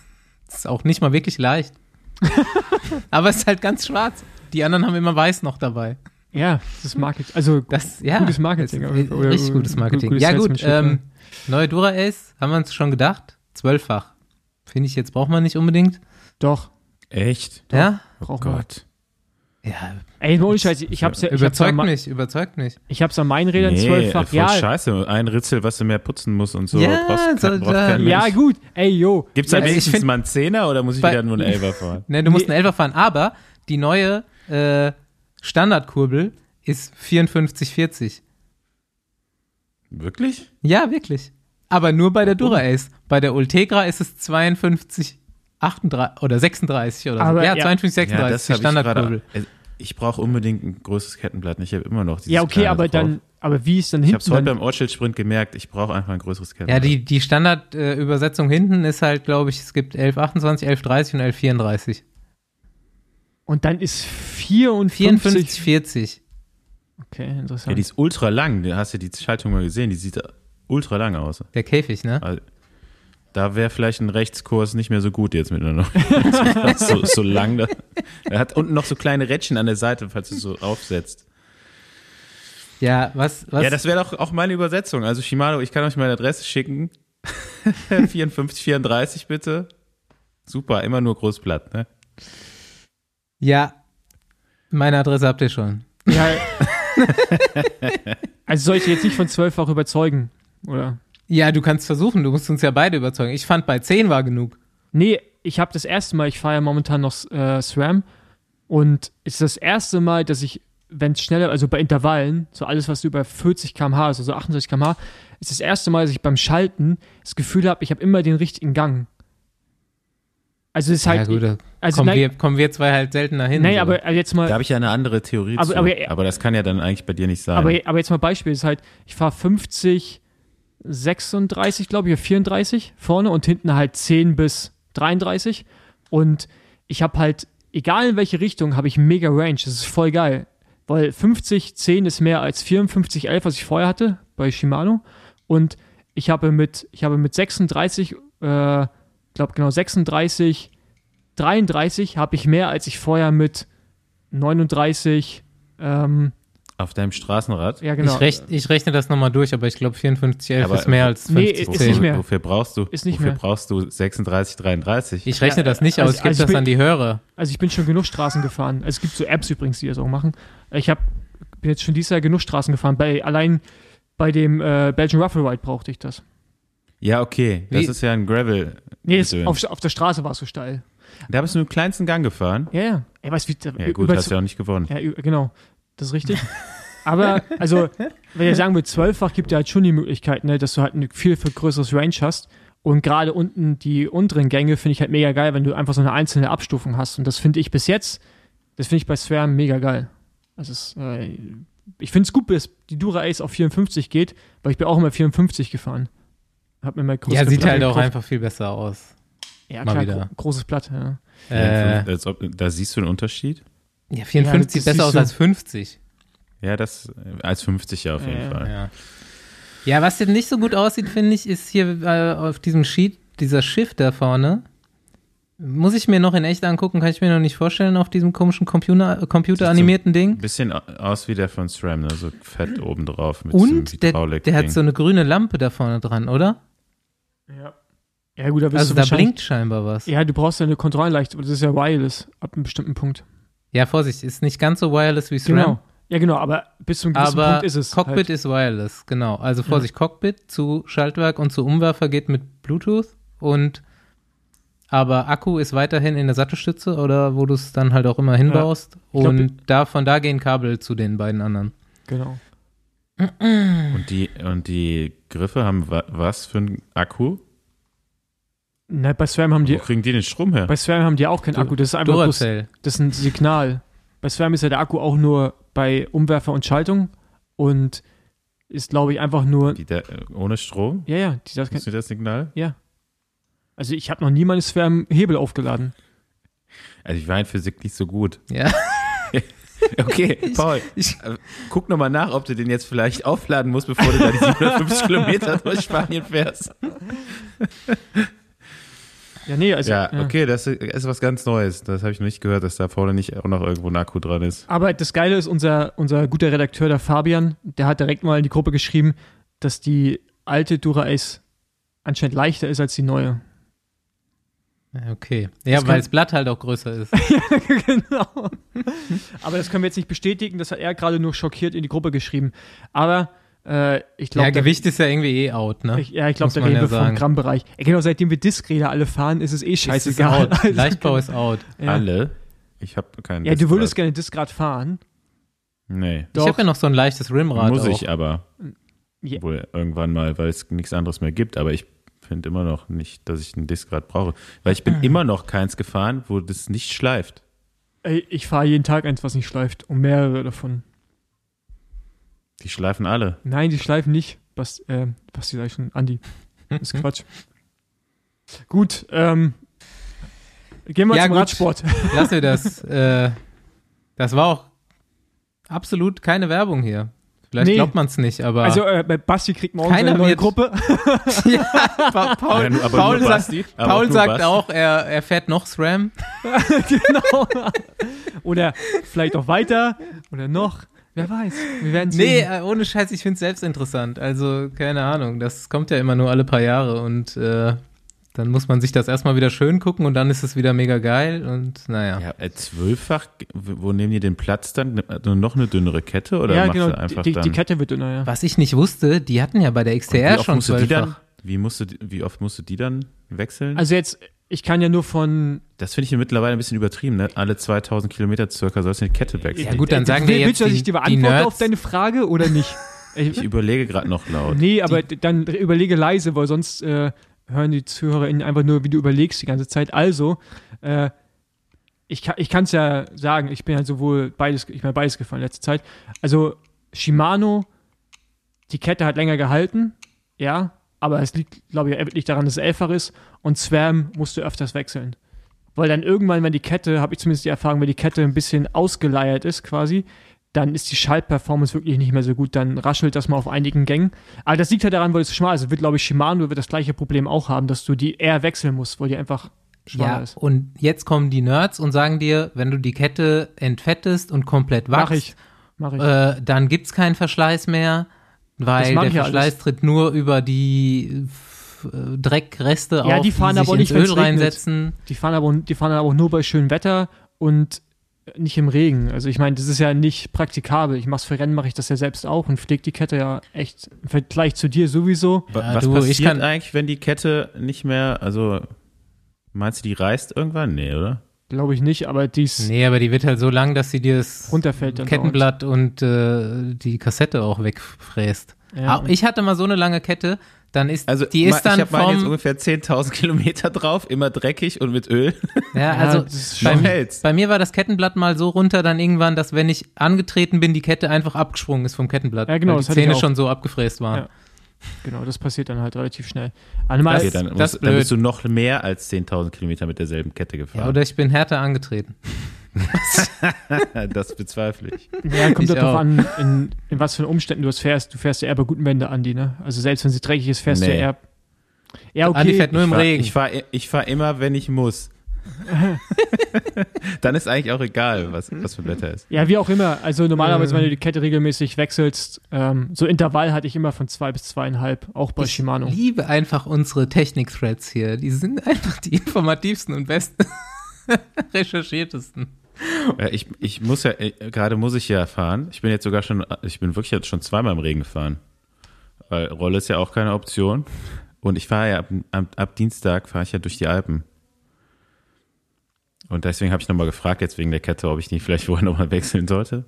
S2: Es ist auch nicht mal wirklich leicht. Aber es ist halt ganz schwarz. Die anderen haben immer weiß noch dabei.
S3: Ja, das ist Marketing. Also,
S2: Das, ja,
S3: Gutes Marketing, Fall. Oder-
S2: richtig gutes Marketing.
S3: gutes
S2: ja gut, ähm, neue Dura Ace, haben wir uns schon gedacht. Zwölffach. Finde ich jetzt braucht man nicht unbedingt.
S3: doch.
S4: Echt?
S2: Ja?
S4: Oh
S3: Brauchen wir.
S4: Gott.
S2: Ja,
S3: Ey, ohne Scheiß, ich hab's ja, ich hab's
S2: überzeugt
S3: ma-
S2: mich, überzeugt mich.
S3: ich hab's an meinen Rädern
S4: Nee,
S3: zwölffach.
S4: voll
S3: Ja,
S4: scheiße. Ein Ritzel, was du mehr putzen musst und so.
S2: Ja,
S4: brauchst,
S2: so da-
S3: ja, gut. Ey, yo.
S4: Gibt's da
S2: Ja,
S4: wenigstens
S2: find-
S4: mal einen Zehner oder muss ich
S2: Bei-
S4: wieder nur einen Elfer fahren?
S2: Ne, du musst
S3: Nee.
S2: einen Elfer fahren, aber die neue äh, Standardkurbel ist 54,40.
S4: Wirklich?
S2: Ja, wirklich. Aber nur bei der Dura Ace. Bei der Ultegra ist es 52, 38 oder 36 oder so.
S3: Aber
S2: ja,
S3: ja.
S2: 52, 36, die
S4: hab ich gerade.
S2: Standardkurbel.
S4: äh, Ich brauche unbedingt ein größeres Kettenblatt. Ich habe immer noch dieses
S3: Ja, okay, aber
S4: drauf.
S3: dann, aber wie ist dann
S4: Ich
S3: hinten?
S4: habe es heute beim Ortsschild-Sprint gemerkt. Ich brauche einfach ein größeres
S2: Ja,
S4: Kettenblatt.
S2: die, die Standardübersetzung hinten ist halt, glaube ich, es gibt 1128, 1130 und 1134.
S3: und dann ist 54.
S2: 54, 40.
S3: Okay, interessant.
S4: ja, die ist ultra lang. Du hast ja die Schaltung mal gesehen. Die sieht ultra lang aus.
S2: Der Käfig, ne?
S4: Also, Da wäre vielleicht ein Rechtskurs nicht mehr so gut jetzt mit einer so, so lang. Da, er hat unten noch so kleine Rädchen an der Seite, falls du so aufsetzt.
S2: Ja, was, was?
S4: Ja, das wäre doch auch meine Übersetzung. Also Shimano, ich kann euch meine Adresse schicken. 54, 34 bitte. Super, immer nur Großblatt, ne?
S2: ja, meine Adresse habt ihr schon.
S3: Ja. also soll ich jetzt nicht von zwölffach überzeugen, oder?
S2: Ja, du kannst versuchen, du musst uns ja beide überzeugen. Ich fand bei 10 war genug.
S3: Nee, ich habe das erste Mal, ich fahre ja momentan noch äh, SRAM und es ist das erste Mal, dass ich, wenn es schneller, also bei Intervallen, so alles, was über 40 km/h ist, also 68 km/h, ist das erste Mal, dass ich beim Schalten das Gefühl habe, ich habe immer den richtigen Gang. Also es ist halt,
S2: ja, gut, da
S3: also
S2: kommen,
S3: nein,
S2: wir, kommen wir zwei halt seltener hin.
S3: nein,
S2: so.
S3: aber jetzt mal,
S4: Da habe ich ja eine andere Theorie
S3: Aber-
S4: zu.
S3: aber-
S4: Aber, das kann ja dann eigentlich bei dir nicht sein.
S3: Aber, aber jetzt mal Beispiel, ist halt, ich fahre 50, 36, glaube ich, oder 34 vorne und hinten halt 10 bis 33. Und ich habe halt, egal in welche Richtung, habe ich mega Range. Das ist voll geil. Weil 50, 10 ist mehr als 54, 11, was ich vorher hatte bei Shimano. Und ich habe mit, ich habe mit 36, äh, glaube genau 36, 33 habe ich mehr, als ich vorher mit 39, ähm,
S4: Auf deinem Straßenrad?
S3: ja genau.
S2: ich, rechn, ich rechne das nochmal durch, aber ich glaube 54, 11
S4: Aber-
S2: ist mehr als
S3: Nee,
S2: 50,
S3: ist
S2: 10.
S3: nicht mehr.
S4: Wofür brauchst du,
S3: Ist nicht
S4: wofür
S3: mehr.
S4: brauchst du 36, 33?
S2: Ich rechne
S3: Ja,
S2: das nicht
S3: also-
S2: aus, ich gebe
S3: also
S2: das
S3: bin-
S2: an die Hörer.
S3: Also ich bin schon genug Straßen gefahren. Also es gibt so Apps übrigens, die das auch machen. Ich hab, bin jetzt schon dieses Jahr genug Straßen gefahren. Bei, allein bei dem äh, Belgian Ruffle Ride brauchte ich das.
S4: ja, okay. Das
S2: Wie-
S4: ist ja ein Gravel.
S3: Nee, es,
S4: Gedöns.
S3: auf, auf der Straße war es so steil.
S4: Da bist du im kleinsten Gang gefahren.
S3: Ja, ja. Ey, weißt wie,
S4: Ja, gut,
S3: über,
S4: hast du ja auch nicht gewonnen.
S3: ja, genau. Das ist richtig. Aber, also, wenn ihr sagen wir zwölffach, gibt ja halt schon die Möglichkeit, ne, dass du halt ein viel, viel größeres Range hast. Und gerade unten die unteren Gänge finde ich halt mega geil, wenn du einfach so eine einzelne Abstufung hast. Und das finde ich bis jetzt, das finde ich bei Swarm mega geil. Also es, äh, ich finde es gut, dass die Dura Ace auf 54 geht, weil ich bin auch immer 54 gefahren. Hab mir mal
S2: Ja, sieht halt auch einfach viel besser aus.
S3: ja,
S2: mal
S3: klar,
S2: wieder.
S3: gro großes Blatt, ja.
S2: Äh,
S4: Als ob, da siehst du einen Unterschied.
S2: Ja, 54
S3: das
S2: sieht besser aus
S3: du.
S2: als 50.
S4: Ja, das äh, als 50 ja auf jeden
S3: Ja, ja.
S4: Fall.
S2: Ja. ja, was jetzt nicht so gut aussieht, finde ich, ist hier äh, auf diesem Sheet dieser Shift da vorne. Muss ich mir noch in echt angucken, kann ich mir noch nicht vorstellen auf diesem komischen Computer, computeranimierten Ding.
S4: Ein bisschen aus wie der von SRAM, ne? so fett oben drauf mit
S2: Und der, der hat so eine grüne Lampe da vorne dran, oder?
S3: Ja. Ja, gut, da wirst
S2: Also
S3: du
S2: da blinkt scheinbar was.
S3: Ja, du brauchst ja eine Kontrollenleicht, das ist ja wireless ab einem bestimmten Punkt.
S2: Ja, Vorsicht, ist nicht ganz so wireless wie SRAM.
S3: Genau. Ja, genau, aber bis zu einem gewissen
S2: Aber
S3: Punkt ist es.
S2: Cockpit
S3: halt.
S2: ist wireless, genau. Also Vorsicht, Cockpit zu Schaltwerk und zu Umwerfer geht mit Bluetooth und aber Akku ist weiterhin in der Sattelstütze oder wo du es dann halt auch immer hinbaust.
S3: glaub,
S2: und da, von da gehen Kabel zu den beiden anderen.
S3: Genau.
S4: Und die, und die Griffe haben wa was für einen Akku?
S3: Na, bei SRAM haben
S4: Wo
S3: die,
S4: kriegen die den Strom her?
S3: bei SRAM haben die auch keinen Akku, das ist einfach bloß, das ist ein Signal. Bei SRAM ist ja der Akku auch nur bei Umwerfer und Schaltung und ist, glaube ich, einfach nur,
S4: Die, der, ohne Strom?
S3: ja, ja, die, das kann,
S4: Funktioniert das Signal?
S3: ja. Also ich habe noch nie meine SRAM-Hebel aufgeladen.
S4: Also ich war in Physik nicht so gut.
S2: Ja.
S4: Okay, Paul,
S2: ich-
S4: äh, guck nochmal nach, ob du den jetzt vielleicht aufladen musst, bevor du da die 750 Kilometer durch Spanien fährst.
S3: Ja, nee, also.
S4: Ja, okay, das ist was ganz Neues. Das habe ich noch nicht gehört, dass da vorne nicht auch noch irgendwo ein Akku dran ist.
S3: Aber das Geile ist, unser, unser guter Redakteur, der Fabian, der hat direkt mal in die Gruppe geschrieben, dass die alte Dura Ace anscheinend leichter ist als die neue.
S2: Ja, Okay. Ja,
S3: Das
S2: weil das Blatt halt auch größer ist.
S3: genau. Aber das können wir jetzt nicht bestätigen, das hat er gerade nur schockiert in die Gruppe geschrieben. Aber äh, ich glaube,
S2: ja, Gewicht ist ja irgendwie eh out, ne?
S3: ich, ja, ich glaube, da reden
S2: ja
S3: wir vom
S2: sagen.
S3: Grammbereich. Ja, genau, seitdem wir Diskräder alle fahren, ist es eh
S2: Ist
S3: scheißegal.
S2: out.
S3: Also,
S2: Leichtbau ist out.
S3: ja.
S4: Alle? Ich habe keinen.
S3: Ja, du würdest gerne Diskrad fahren.
S4: Nee.
S3: Doch.
S2: Ich habe ja noch so ein leichtes Rimrad
S4: Muss
S2: auch.
S4: ich aber.
S3: Ja.
S4: Wohl irgendwann mal, weil es nichts anderes mehr gibt. Aber ich finde immer noch nicht, dass ich ein Diskrad brauche. Weil ich bin
S3: Mhm.
S4: immer noch keins gefahren, wo das nicht schleift.
S3: Ey, ich fahre jeden Tag eins, was nicht schleift. Und mehrere davon.
S4: Die schleifen alle.
S3: Nein, die schleifen nicht. Was, äh, was die sag ich schon? Andi. Das ist Quatsch. Gut, ähm, gehen wir
S2: Ja,
S3: zum
S2: gut.
S3: Radsport.
S2: Lass mir das. äh, das war auch absolut keine Werbung hier. Vielleicht
S3: Nee.
S2: glaubt man es nicht, aber
S3: Also, äh, bei Basti kriegt morgen
S2: Keiner
S3: eine neue
S2: wird-
S3: Gruppe.
S2: ja, Pa- Paul,
S4: aber
S2: Paul sagt,
S4: Basti, aber
S2: Paul
S4: auch
S2: sagt
S4: Basti.
S2: auch, er, er fährt noch SRAM.
S3: genau. Oder vielleicht auch weiter. Oder noch. Wer weiß. Wir werden
S2: Nee,
S3: sehen.
S2: äh, ohne Scheiß, ich finde es selbst interessant. Also, keine Ahnung, das kommt ja immer nur alle paar Jahre und äh, dann muss man sich das erstmal wieder schön gucken und dann ist es wieder mega geil und naja.
S4: Ja, äh, zwölffach, wo nehmen die den Platz dann? Nur noch eine dünnere Kette oder
S3: Ja,
S4: machst
S3: genau.
S4: du einfach
S3: Die,
S4: dann?
S3: die Kette wird dünner, ja.
S2: Was ich nicht wusste, die hatten ja bei der XTR
S4: oft
S2: schon zwölffach.
S4: wie, musst du, die- wie oft musst du die dann wechseln?
S3: Also jetzt, ich kann ja nur von.
S4: das finde ich mittlerweile ein bisschen übertrieben, ne? Alle 2000 Kilometer circa sollst du eine Kette wechseln.
S2: Ja gut, dann sagen wir
S3: Willst
S2: jetzt
S3: du, dass
S2: die,
S3: ich dir
S2: die
S3: beantworte auf deine Frage oder nicht? Ich,
S4: Ich überlege gerade noch laut.
S3: nee, aber d- dann überlege leise, weil sonst äh, hören die ZuhörerInnen einfach nur, wie du überlegst die ganze Zeit. Also, äh, ich kann es ja sagen, ich bin ja sowohl beides, ich bin beides gefahren in letzter Zeit. Also, Shimano, die Kette hat länger gehalten, ja, aber es liegt, glaube ich, wirklich daran, dass es elffach ist und Swam musst du öfters wechseln. Weil dann irgendwann, wenn die Kette, habe ich zumindest die Erfahrung, wenn die Kette ein bisschen ausgeleiert ist quasi, dann ist die Schaltperformance wirklich nicht mehr so gut. Dann raschelt das mal auf einigen Gängen. Aber das liegt halt daran, weil es schmal ist. Wird, glaube ich, Shimano wird das gleiche Problem auch haben, dass du die eher wechseln musst, weil die einfach schmaler
S2: Ja,
S3: ist.
S2: und jetzt kommen die Nerds und sagen dir, wenn du die Kette entfettest und komplett
S3: Mach
S2: wachst,
S3: ich. Mach ich.
S2: äh, dann gibt's keinen Verschleiß mehr, weil der
S3: ich ja
S2: Verschleiß tritt nur über die äh, Dreckreste
S3: Ja,
S2: auf,
S3: die fahren
S2: sich
S3: aber nicht,
S2: Öl reinsetzen.
S3: Die fahren aber, die fahren aber auch nur bei schönem Wetter und nicht im Regen. Also ich meine, das ist ja nicht praktikabel. Ich mach's für Rennen, mache ich das ja selbst auch und pflege die Kette ja echt im Vergleich zu dir sowieso.
S2: Ja,
S4: Was
S2: du, ich
S4: passiert
S2: kann-
S4: eigentlich, wenn die Kette nicht mehr, also meinst du, die reißt irgendwann? Nee, oder?
S3: Glaube ich nicht, aber dies
S2: Nee, aber die wird halt so lang, dass sie dir das
S3: runterfällt dann.
S2: Kettenblatt und äh, die Kassette auch wegfräst.
S3: Ja,
S2: ich hatte mal so eine lange Kette, dann ist
S4: Also
S2: die ist dann
S4: ich habe jetzt
S2: vom
S4: ungefähr 10.000 Kilometer drauf, immer dreckig und mit Öl.
S2: ja,
S3: Ja,
S2: also
S3: ist
S2: bei, bei mir war das Kettenblatt mal so runter dann irgendwann, dass wenn ich angetreten bin, die Kette einfach abgesprungen ist vom Kettenblatt,
S3: Ja, genau,
S2: weil die Zähne schon so abgefräst waren.
S3: Ja. Genau, das passiert dann halt relativ schnell. Einmal
S4: Okay,
S2: Das-
S4: dann,
S2: das
S4: musst,
S2: ist
S4: dann bist du noch mehr als 10.000 Kilometer mit derselben Kette
S2: Ja,
S4: gefahren.
S2: oder ich bin härter angetreten.
S4: das bezweifle ich.
S3: Ja, kommt
S2: Ich
S3: darauf
S2: auch.
S3: an, in, in was für Umständen du es fährst. Du fährst ja eher bei guten Wände, Andi, ne? Also selbst wenn sie dreckig ist, fährst du
S4: Nee.
S3: ja eher. Ja, okay.
S2: Andi fährt nur im
S4: ich fahr,
S2: Regen.
S4: Ich fahre ich fahr immer, wenn ich muss. Dann ist eigentlich auch egal, was, was für ein Wetter ist.
S3: Ja, wie auch immer. Also normalerweise, wenn du die Kette regelmäßig wechselst, ähm, so Intervall hatte ich immer von zwei bis zweieinhalb, auch bei
S2: Ich
S3: Shimano.
S2: liebe einfach unsere Technik-Threads hier. Die sind einfach die informativsten und besten, recherchiertesten.
S4: Ja, ich, ich muss ja, äh, gerade muss ich ja fahren. Ich bin jetzt sogar schon, ich bin wirklich jetzt schon zweimal im Regen gefahren. Weil Rolle ist ja auch keine Option. Und ich fahre ja ab, ab, ab Dienstag fahre ich ja durch die Alpen. Und deswegen habe ich nochmal gefragt, jetzt wegen der Kette, ob ich nicht vielleicht vorher nochmal wechseln sollte.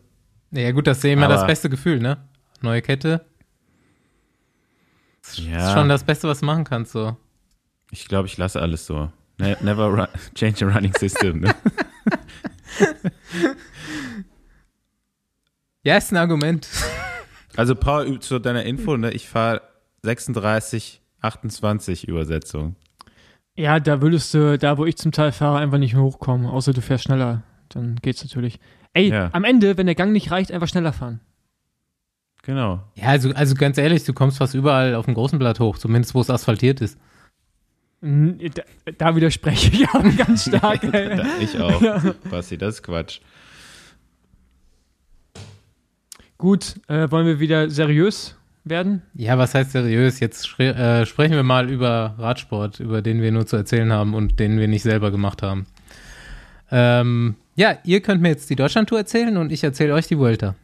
S2: Ja, gut, das ist ja immer
S4: Aber-
S2: das beste Gefühl, ne? Neue Kette. Das
S4: Ja.
S2: ist schon das Beste, was du machen kannst, so.
S4: Ich glaube, ich lasse alles so. Ne, never run, change a running system. Ne?
S2: Ja, ist ein Argument.
S4: Also Paul, zu deiner Info, ne, ich fahre 36, 28 Übersetzung.
S3: Ja, da würdest du, da wo ich zum Teil fahre, einfach nicht mehr hochkommen, außer du fährst schneller. Dann geht's natürlich. Ey,
S4: Ja.
S3: am Ende, wenn der Gang nicht reicht, einfach schneller fahren.
S4: Genau.
S2: Ja, also, also ganz ehrlich, du kommst fast überall auf dem großen Blatt hoch, zumindest wo es asphaltiert ist.
S3: Da, da widerspreche ich aber ganz stark.
S4: Da- ich auch. Basti, das ist Quatsch.
S3: Gut, äh, wollen wir wieder seriös werden?
S2: Ja, was heißt seriös? Jetzt äh, sprechen wir mal über Radsport, über den wir nur zu erzählen haben und den wir nicht selber gemacht haben. Ähm, ja, ihr könnt mir jetzt die Deutschlandtour erzählen und ich erzähle euch die Vuelta.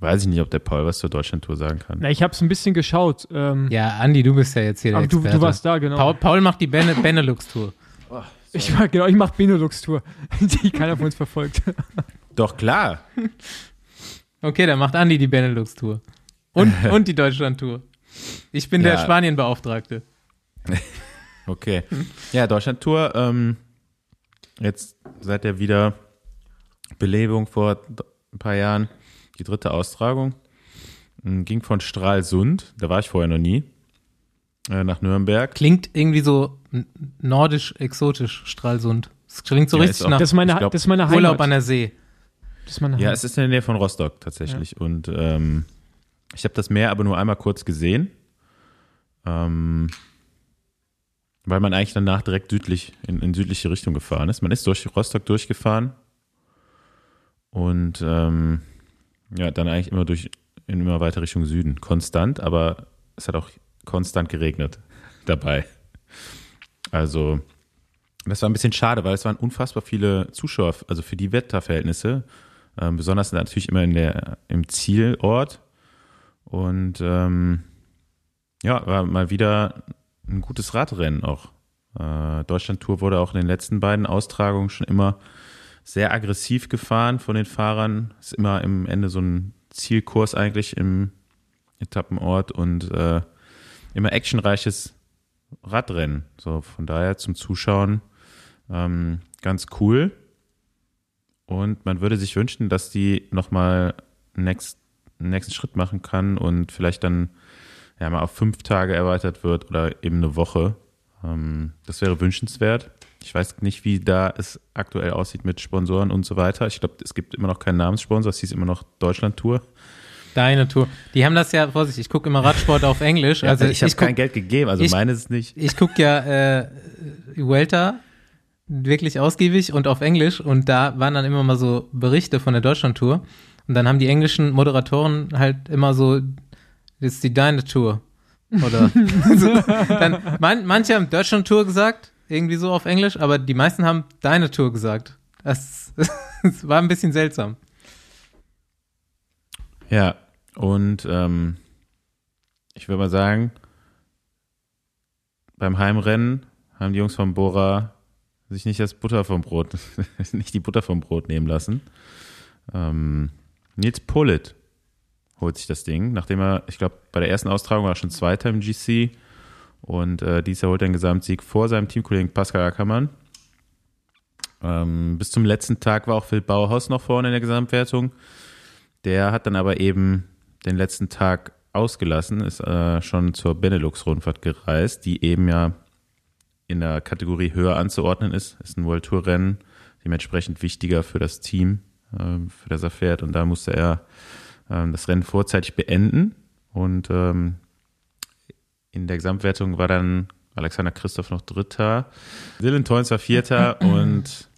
S4: Weiß ich nicht, ob der Paul was zur Deutschlandtour sagen kann.
S3: Na, ich habe es ein bisschen geschaut. Ähm,
S2: Ja, Andi, du bist ja jetzt hier der
S3: aber du,
S2: Experte.
S3: du warst da, genau.
S2: Paul, Paul macht die Bene Benelux-Tour.
S3: Ich mach, genau, ich mache Benelux-Tour, die keiner von uns verfolgt.
S4: Doch, klar.
S2: Okay, dann macht Andi die Benelux-Tour. Und, und die Deutschland-Tour. Ich bin der
S4: Ja.
S2: Spanien-Beauftragte.
S4: Okay. Ja, Deutschlandtour. Ähm, jetzt seit der Wiederbelebung vor ein paar Jahren die dritte Austragung. Ähm, Ging von Stralsund, da war ich vorher noch nie, äh, nach Nürnberg.
S2: Klingt irgendwie so nordisch-exotisch, Stralsund. Es klingt so
S4: Ja,
S2: richtig
S4: auch-
S2: nach
S3: Das ist meine,
S4: Ich glaub,
S3: das.
S2: Urlaub an der See.
S3: Ist meine
S4: Ja, es ist in der Nähe von Rostock tatsächlich. Und ähm, ich habe das Meer aber nur einmal kurz gesehen. Ähm, weil man eigentlich danach direkt südlich, in, in südliche Richtung gefahren ist. Man ist durch Rostock durchgefahren und ähm, ja, dann eigentlich immer durch in immer weiter Richtung Süden. Konstant, aber es hat auch konstant geregnet dabei. Also, das war ein bisschen schade, weil es waren unfassbar viele Zuschauer, also für die Wetterverhältnisse, ähm, besonders natürlich immer in der, im Zielort. Und ähm, ja, war mal wieder ein gutes Radrennen auch. Äh, Deutschland-Tour wurde auch in den letzten beiden Austragungen schon immer sehr aggressiv gefahren von den Fahrern. Ist immer im Ende so ein Zielkurs eigentlich im Etappenort und äh, immer actionreiches Radrennen. So von daher zum Zuschauen ähm, ganz cool. Und man würde sich wünschen, dass die nochmal einen nächsten Schritt machen kann und vielleicht dann ja mal auf fünf Tage erweitert wird oder eben eine Woche. Ähm, das wäre wünschenswert. Ich weiß nicht, wie da es aktuell aussieht mit Sponsoren und so weiter. Ich glaube, es gibt immer noch keinen Namenssponsor. Es hieß immer noch Deutschland Tour.
S2: Deine Tour. Die haben das ja, Vorsicht, ich gucke immer Radsport auf Englisch. Also
S4: ich habe kein Geld gegeben, also
S2: ich-
S4: meine ist nicht.
S2: Ich gucke ja äh, Vuelta wirklich ausgiebig und auf Englisch und da waren dann immer mal so Berichte von der Deutschland-Tour und dann haben die englischen Moderatoren halt immer so, das ist die deine Tour. Oder so, dann, man, manche haben Deutschland-Tour gesagt, irgendwie so auf Englisch, aber die meisten haben deine Tour gesagt. Das, das war ein bisschen seltsam.
S4: Ja, und ähm, ich würde mal sagen, beim Heimrennen haben die Jungs von Bora sich nicht das Butter vom Brot, nicht die Butter vom Brot nehmen lassen. Ähm, Nils Pullet holt sich das Ding, nachdem er, ich glaube, bei der ersten Austragung war er schon Zweiter im GC und äh, dieses Jahr holt einen Gesamtsieg vor seinem Teamkollegen Pascal Ackermann. Ähm, bis zum letzten Tag war auch Phil Bauhaus noch vorne in der Gesamtwertung. Der hat dann aber eben den letzten Tag ausgelassen, ist äh, schon zur Benelux-Rundfahrt gereist, die eben ja in der Kategorie höher anzuordnen ist. Ist ein World Tour Rennen, dementsprechend wichtiger für das Team, ähm, für das er fährt. Und da musste er ähm, das Rennen vorzeitig beenden. Und ähm, in der Gesamtwertung war dann Alexander Christoph noch Dritter. Dylan Toyns war Vierter und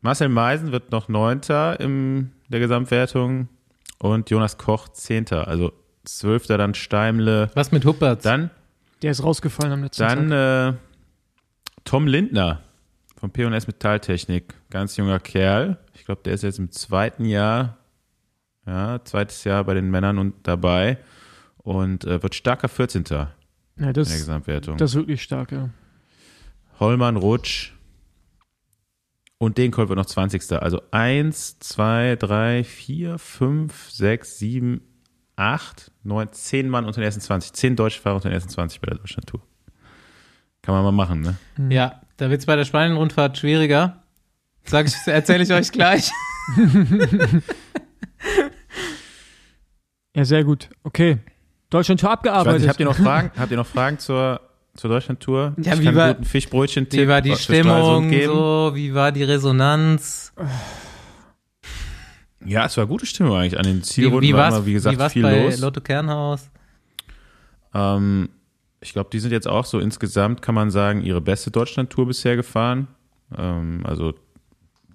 S4: Marcel Meisen wird noch Neunter in der Gesamtwertung und Jonas Koch Zehnter. Also Zwölfter dann Steimle.
S2: Was mit Huppertz?
S4: Dann,
S3: Der ist rausgefallen am letzten
S4: dann
S3: Tag.
S4: äh, Tom Lindner von P&S Metalltechnik. Ganz junger Kerl. Ich glaube, der ist jetzt im zweiten Jahr, ja, zweites Jahr bei den Männern und dabei und äh, wird starker 14.
S3: Ja,
S4: in der
S3: das,
S4: Gesamtwertung.
S3: das ist wirklich stark, ja.
S4: Hollmann, Rutsch und Degenkolb wird noch 20. Also 1, 2, 3, 4, 5, 6, 7, 8, 9, 10 Mann unter den ersten 20. 10 deutsche Fahrer unter den ersten 20 bei der Deutschlandtour. Kann man mal machen, ne?
S2: Ja, da wird es bei der Spanien-Rundfahrt schwieriger. Sag ich, erzähle ich euch gleich.
S3: Ja, sehr gut. Okay. Deutschland Tour
S4: Ich weiß
S3: abgearbeitet.
S4: nicht, habt ihr noch Fragen? habt ihr noch Fragen zur, zur Deutschlandtour?
S2: Ja,
S4: ich
S2: wie
S4: kann
S2: war-
S4: einen guten Fischbrötchen-Tipp
S2: Wie war die Stimmung
S4: geben.
S2: so? Wie war die Resonanz?
S4: Ja, es war gute Stimmung eigentlich. An den
S2: Wie,
S4: Zielrunden
S2: wie
S4: war
S2: war's,
S4: immer, wie gesagt,
S2: wie
S4: viel
S2: bei
S4: los.
S2: Lotto Kernhaus?
S4: Ähm, ich glaube, die sind jetzt auch so insgesamt, kann man sagen, ihre beste Deutschland-Tour bisher gefahren. Ähm, also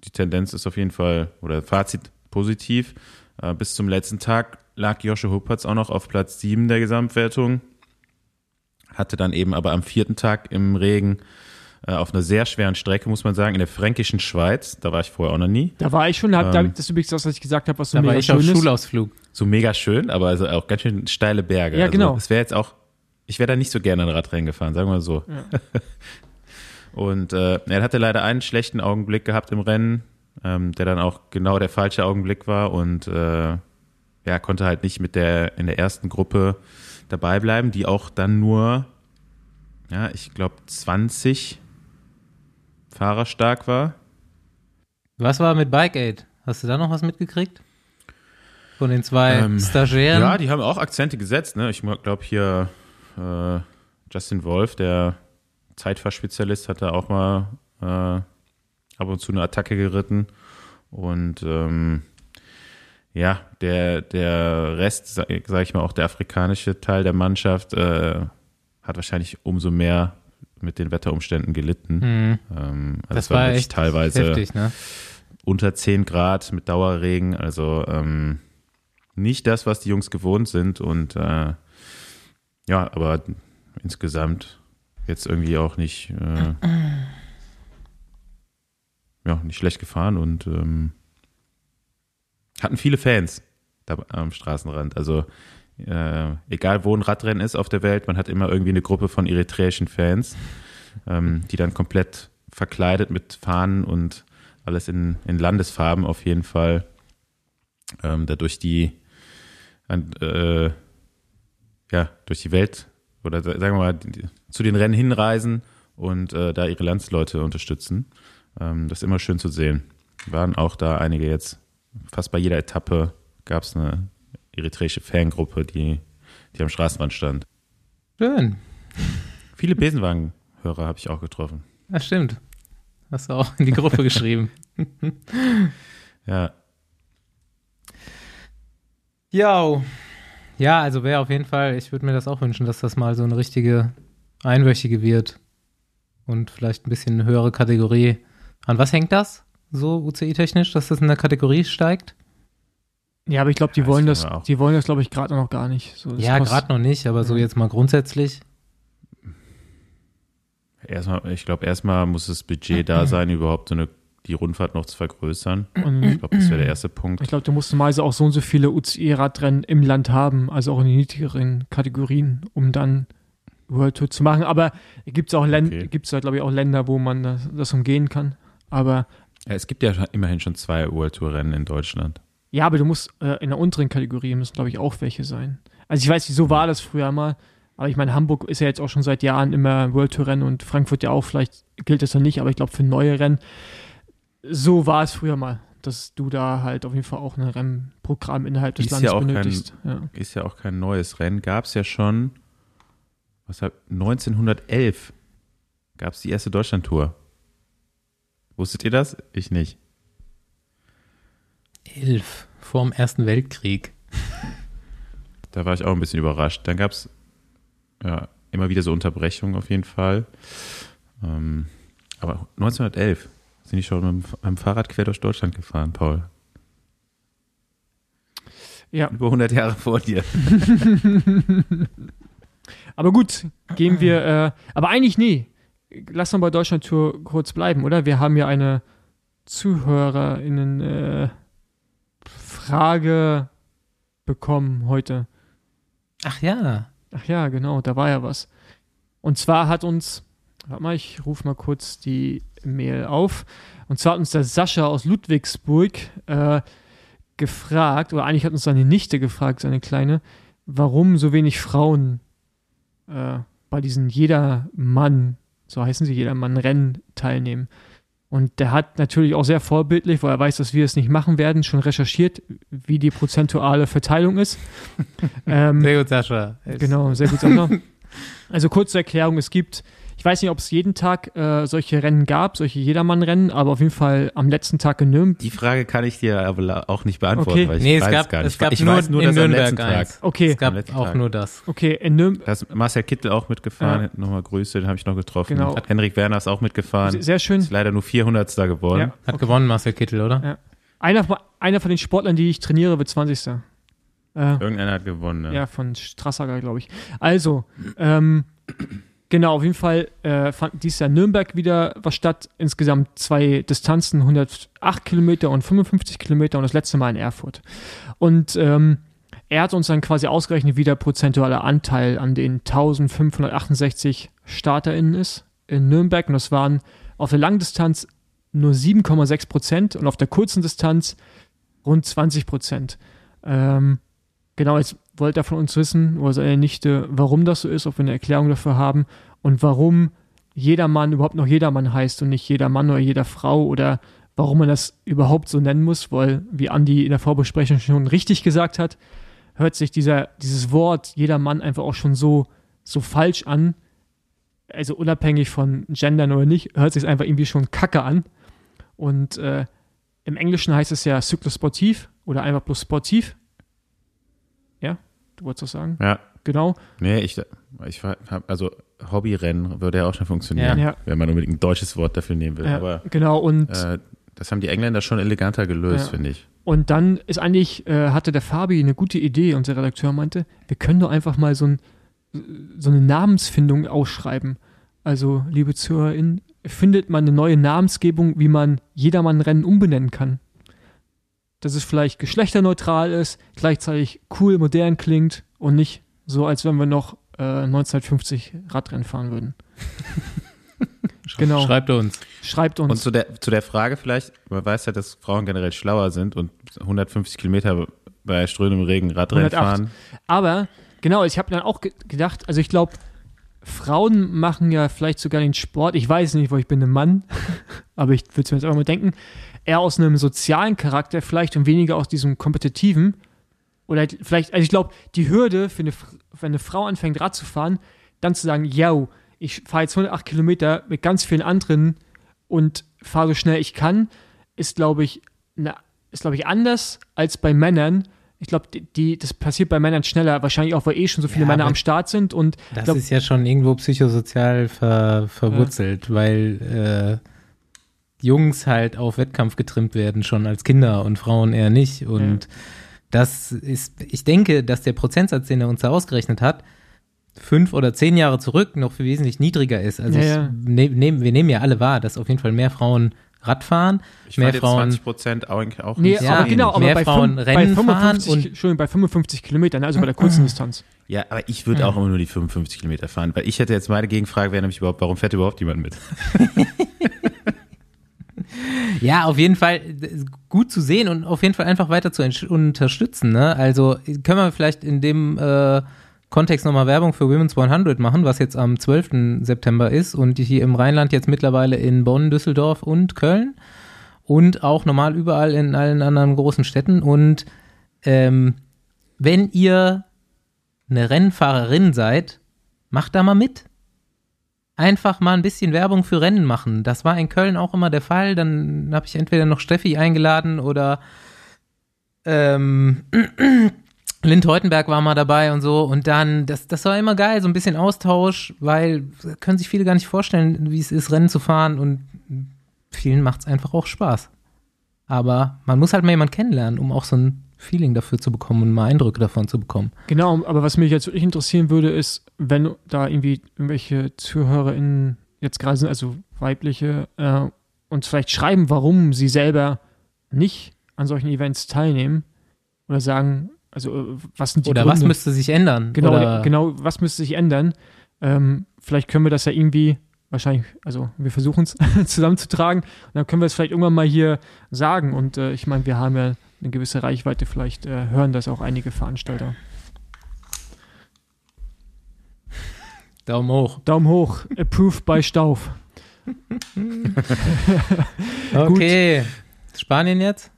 S4: die Tendenz ist auf jeden Fall, oder Fazit positiv. Äh, bis zum letzten Tag lag Josche Huppertz auch noch auf Platz 7 der Gesamtwertung. Hatte dann eben aber am vierten Tag im Regen äh, auf einer sehr schweren Strecke, muss man sagen, in der fränkischen Schweiz. Da war ich vorher auch noch nie.
S3: Da war ich schon, hab, da,
S4: Ähm.
S3: das ist übrigens das, was ich gesagt habe, was so
S2: Da war
S3: mega
S2: ich auf
S3: schön ist.
S2: Schulausflug.
S4: So mega schön, aber also auch ganz schön steile Berge.
S3: Ja,
S4: also
S3: genau.
S4: Es wäre jetzt auch, ich wäre da nicht so gerne ein Radrennen gefahren, sagen wir mal so. Und äh, er hatte leider einen schlechten Augenblick gehabt im Rennen, ähm, der dann auch genau der falsche Augenblick war und äh, ja, konnte halt nicht mit der in der ersten Gruppe dabei bleiben, die auch dann nur, ja, ich glaube 20 Fahrer stark war.
S2: Was war mit Bike Aid? Hast du da noch was mitgekriegt? Von den zwei
S4: Ähm,
S2: Stagiären?
S4: Ja, die haben auch Akzente gesetzt. Ne? Ich glaube hier äh, Justin Wolf, der Zeitfahrspezialist, hat da auch mal äh, ab und zu eine Attacke geritten. Und ähm, ja, der, der Rest, sage sag ich mal, auch der afrikanische Teil der Mannschaft, äh, hat wahrscheinlich umso mehr mit den Wetterumständen gelitten.
S2: Hm,
S4: Ähm, also
S2: das
S4: es war
S2: echt
S4: teilweise
S2: heftig, ne?
S4: unter 10 Grad mit Dauerregen, also ähm, nicht das, was die Jungs gewohnt sind und äh, ja, aber insgesamt jetzt irgendwie auch nicht äh, ja, nicht schlecht gefahren und ähm, hatten viele Fans da am Straßenrand. Also äh, egal wo ein Radrennen ist auf der Welt, man hat immer irgendwie eine Gruppe von eritreischen Fans, ähm, die dann komplett verkleidet mit Fahnen und alles in, in Landesfarben auf jeden Fall ähm, da durch die an, äh, ja, durch die Welt oder sa- sagen wir mal zu den Rennen hinreisen und äh, da ihre Landsleute unterstützen. Ähm, das ist immer schön zu sehen. Waren auch da einige jetzt, fast bei jeder Etappe gab es eine eritreische Fangruppe, die, die am Straßenrand stand.
S2: Schön.
S4: Viele Besenwagen-Hörer habe ich auch getroffen.
S2: Das stimmt. Hast du auch in die Gruppe geschrieben.
S4: Ja,
S2: Ja. Ja, also wäre auf jeden Fall, ich würde mir das auch wünschen, dass das mal so eine richtige einwöchige wird. Und vielleicht ein bisschen eine höhere Kategorie. An was hängt das? So UCI-technisch, dass das in der Kategorie steigt?
S3: Ja, aber ich glaube, die
S4: Ja,
S3: wollen
S4: das
S3: die wollen das, glaube ich, gerade noch gar nicht. So,
S2: ja, gerade noch nicht, aber so
S3: Ja.
S2: jetzt mal grundsätzlich.
S4: erstmal, ich glaube, erstmal muss das Budget da sein, überhaupt so eine, die Rundfahrt noch zu vergrößern. Ich
S3: Und
S4: glaube, das wäre der erste Punkt.
S3: ich glaube, du musst normalerweise auch so und so viele UCI-Radrennen im Land haben, also auch in den niedrigeren Kategorien, um dann World Tour zu machen. Aber gibt es auch Länder,
S4: Okay.
S3: gibt's da, glaube ich, auch Länder, wo man das, das umgehen kann. Aber
S4: Ja, es gibt ja immerhin schon zwei World Tour Rennen in Deutschland.
S3: ja, aber du musst äh, in der unteren Kategorie müssen, glaube ich, auch welche sein. Also ich weiß nicht, so war das früher mal. Aber ich meine, Hamburg ist ja jetzt auch schon seit Jahren immer World Tour Rennen und Frankfurt ja auch, vielleicht gilt das ja nicht, aber ich glaube für neue Rennen, so war es früher mal, dass du da halt auf jeden Fall auch ein Rennprogramm innerhalb des
S4: Ist
S3: Landes
S4: ja auch kein-
S3: benötigst. ja.
S4: Ist ja auch kein neues Rennen. Gab es ja schon, was hab, 1911 gab es die erste Deutschlandtour. Wusstet ihr das? Ich nicht.
S2: Elf. Vor dem Ersten Weltkrieg.
S4: Da war ich auch ein bisschen überrascht. Dann gab es ja, immer wieder so Unterbrechungen auf jeden Fall. Ähm, aber 1911 sind die schon mit dem, Fahrrad quer durch Deutschland gefahren, Paul.
S3: Ja.
S4: Über 100 Jahre vor dir.
S3: Aber gut, gehen wir, äh, aber eigentlich nee. Lass uns bei Deutschland-Tour kurz bleiben, oder? Wir haben ja eine ZuhörerInnen äh, Frage bekommen heute.
S2: Ach ja.
S3: Ach ja, genau, da war ja was. Und zwar hat uns, warte mal, ich rufe mal kurz die Mail auf. Und zwar hat uns der Sascha aus Ludwigsburg äh, gefragt, oder eigentlich hat uns seine Nichte gefragt, seine Kleine, warum so wenig Frauen äh, bei diesen Jedermann, so heißen sie, Jedermann-Rennen teilnehmen. Und der hat natürlich auch sehr vorbildlich, weil er weiß, dass wir es nicht machen werden, schon recherchiert, wie die prozentuale Verteilung ist. ähm,
S2: Sehr gut, Sascha.
S3: Genau, sehr gut, Sascha. Also kurze Erklärung, es gibt, ich weiß nicht, ob es jeden Tag äh, solche Rennen gab, solche Jedermann-Rennen, aber auf jeden Fall am letzten Tag in Nürnberg.
S4: Die Frage kann ich dir aber auch nicht beantworten,
S3: Okay.
S4: weil ich
S2: Nee, es
S4: weiß
S2: gab-
S4: gar nicht.
S2: es gab
S4: ich
S2: nur
S4: weiß nur,
S2: in
S4: dass am
S2: Nürnberg
S4: letzten Tag.
S3: Okay,
S2: Es gab
S4: Am
S2: auch
S4: Tag.
S2: nur das.
S3: okay, in Nürnberg.
S4: da ist Marcel Kittel auch mitgefahren,
S3: Ja.
S4: nochmal Grüße, den habe ich noch getroffen.
S3: Genau.
S4: Hat Henrik Werner ist auch mitgefahren.
S3: Sehr schön.
S4: Ist leider nur 400. geworden.
S3: Ja.
S2: Hat gewonnen Marcel Kittel, oder?
S3: Ja. Einer, einer von den Sportlern, die ich trainiere, wird 20. Äh,
S4: Irgendeiner hat gewonnen. Ne?
S3: Ja, von Strassager, glaube ich. Also, ähm, genau, auf jeden Fall äh, fand dieses Jahr Nürnberg wieder was statt. Insgesamt zwei Distanzen, 108 Kilometer und 55 Kilometer und das letzte Mal in Erfurt. Und ähm, er hat uns dann quasi ausgerechnet, wie der prozentuale Anteil an den 1568 StarterInnen ist in Nürnberg. Und das waren auf der Langdistanz nur 7,6 Prozent und auf der kurzen Distanz rund 20 Prozent. Ähm, Genau, jetzt wollte er von uns wissen, oder seine Nichte, warum das so ist, ob wir eine Erklärung dafür haben und warum jedermann überhaupt noch jedermann heißt und nicht jeder Mann oder jeder Frau oder warum man das überhaupt so nennen muss, weil, wie Andi in der Vorbesprechung schon richtig gesagt hat, hört sich dieser, dieses Wort jedermann einfach auch schon so, so falsch an. Also unabhängig von Gendern oder nicht, hört sich einfach irgendwie schon kacke an. Und äh, im Englischen heißt es ja Cyclosportiv oder einfach bloß sportiv. Du wolltest was sagen?
S4: Ja.
S3: Genau.
S4: Nee, ich, ich habe, also Hobbyrennen würde ja auch schon funktionieren,
S3: Ja.
S4: wenn man unbedingt ein deutsches Wort dafür nehmen will.
S3: Ja,
S4: Aber
S3: genau, und,
S4: äh, das haben die Engländer schon eleganter gelöst,
S3: Ja.
S4: finde ich.
S3: und dann ist eigentlich, äh, hatte der Fabi eine gute Idee, unser Redakteur meinte, wir können doch einfach mal so, ein, so eine Namensfindung ausschreiben. Also, liebe ZuhörerInnen, findet man eine neue Namensgebung, wie man Jedermann-Rennen umbenennen kann. Dass es vielleicht geschlechterneutral ist, gleichzeitig cool, modern klingt und nicht so, als wenn wir noch äh, 1950 Radrennen fahren würden. genau.
S2: Schreibt uns.
S3: Schreibt
S4: Und
S3: uns.
S4: zu der, zu der Frage vielleicht, man weiß ja, dass Frauen generell schlauer sind und 150 Kilometer bei strömendem Regen Radrennen
S3: 108.
S4: fahren.
S3: Aber genau, ich habe dann auch ge gedacht, also ich glaube, Frauen machen ja vielleicht sogar den Sport, ich weiß nicht, wo ich bin ein Mann, aber ich würde es mir jetzt einfach mal denken, eher aus einem sozialen Charakter vielleicht und weniger aus diesem kompetitiven. Oder halt vielleicht, also ich glaube, die Hürde für eine, wenn eine Frau anfängt Rad zu fahren, dann zu sagen, yo, ich fahre jetzt 108 Kilometer mit ganz vielen anderen und fahre so schnell ich kann, ist, glaube ich, eine, ist, glaube ich, anders als bei Männern. Ich glaube, die, die, das passiert bei Männern schneller, wahrscheinlich auch, weil eh schon so viele
S2: Ja,
S3: Männer am Start sind und
S2: Das
S3: glaub-
S2: ist ja schon irgendwo psychosozial ver, verwurzelt, weil äh, Jungs halt auf Wettkampf getrimmt werden, schon als Kinder und Frauen eher nicht. Und das ist, ich denke, dass der Prozentsatz, den er uns da ausgerechnet hat, fünf oder zehn Jahre zurück noch wesentlich niedriger ist. Also
S3: Ja,
S2: ich
S3: ja.
S2: nehm, nehm, wir nehmen ja alle wahr, dass auf jeden Fall mehr Frauen Rad fahren,
S4: Ich
S2: mehr Frauen
S4: 20 Prozent auch, auch
S3: Nee,
S4: nicht so
S3: aber
S4: wenig.
S3: genau, aber
S2: Mehr
S3: bei,
S2: Frauen
S3: fün-
S2: Rennen
S3: bei,
S2: fahren
S3: 55,
S2: und-
S3: Entschuldigung, bei 55 Kilometern, also bei der kurzen Distanz.
S4: Ja, aber ich würde auch immer nur die 55 Kilometer fahren, weil ich hätte jetzt meine Gegenfrage wäre nämlich überhaupt, warum fährt überhaupt jemand mit?
S2: Ja, auf jeden Fall gut zu sehen und auf jeden Fall einfach weiter zu unterstützen. Ne? Also können wir vielleicht in dem äh, Kontext nochmal Werbung für Women's 100 machen, was jetzt am 12. September ist und hier im Rheinland jetzt mittlerweile in Bonn, Düsseldorf und Köln und auch normal überall in allen anderen großen Städten. Und ähm, wenn ihr eine Rennfahrerin seid, macht da mal mit einfach mal ein bisschen Werbung für Rennen machen. Das war in Köln auch immer der Fall. Dann habe ich entweder noch Steffi eingeladen oder ähm, Lind Teutenberg war mal dabei und so. Und dann, das, das war immer geil, so ein bisschen Austausch, weil können sich viele gar nicht vorstellen, wie es ist, Rennen zu fahren. Und vielen macht es einfach auch Spaß. Aber man muss halt mal jemanden kennenlernen, um auch so ein Feeling dafür zu bekommen und mal Eindrücke davon zu bekommen.
S3: Genau, aber was mich jetzt wirklich interessieren würde, ist, wenn da irgendwie irgendwelche ZuhörerInnen jetzt gerade sind, also weibliche, äh, uns vielleicht schreiben, warum sie selber nicht an solchen Events teilnehmen oder sagen, also äh, was sind die
S2: Oder
S3: Gründe?
S2: was müsste sich ändern?
S3: Genau,
S2: Oder,
S3: genau, was müsste sich ändern? Ähm, vielleicht können wir das ja irgendwie, wahrscheinlich, also wir versuchen es zusammenzutragen und dann können wir es vielleicht irgendwann mal hier sagen. Und äh, ich meine, wir haben ja eine gewisse Reichweite, vielleicht äh, hören das auch einige Veranstalter.
S2: Daumen hoch.
S3: Daumen hoch, approved by Stauf.
S2: Okay. Spanien jetzt?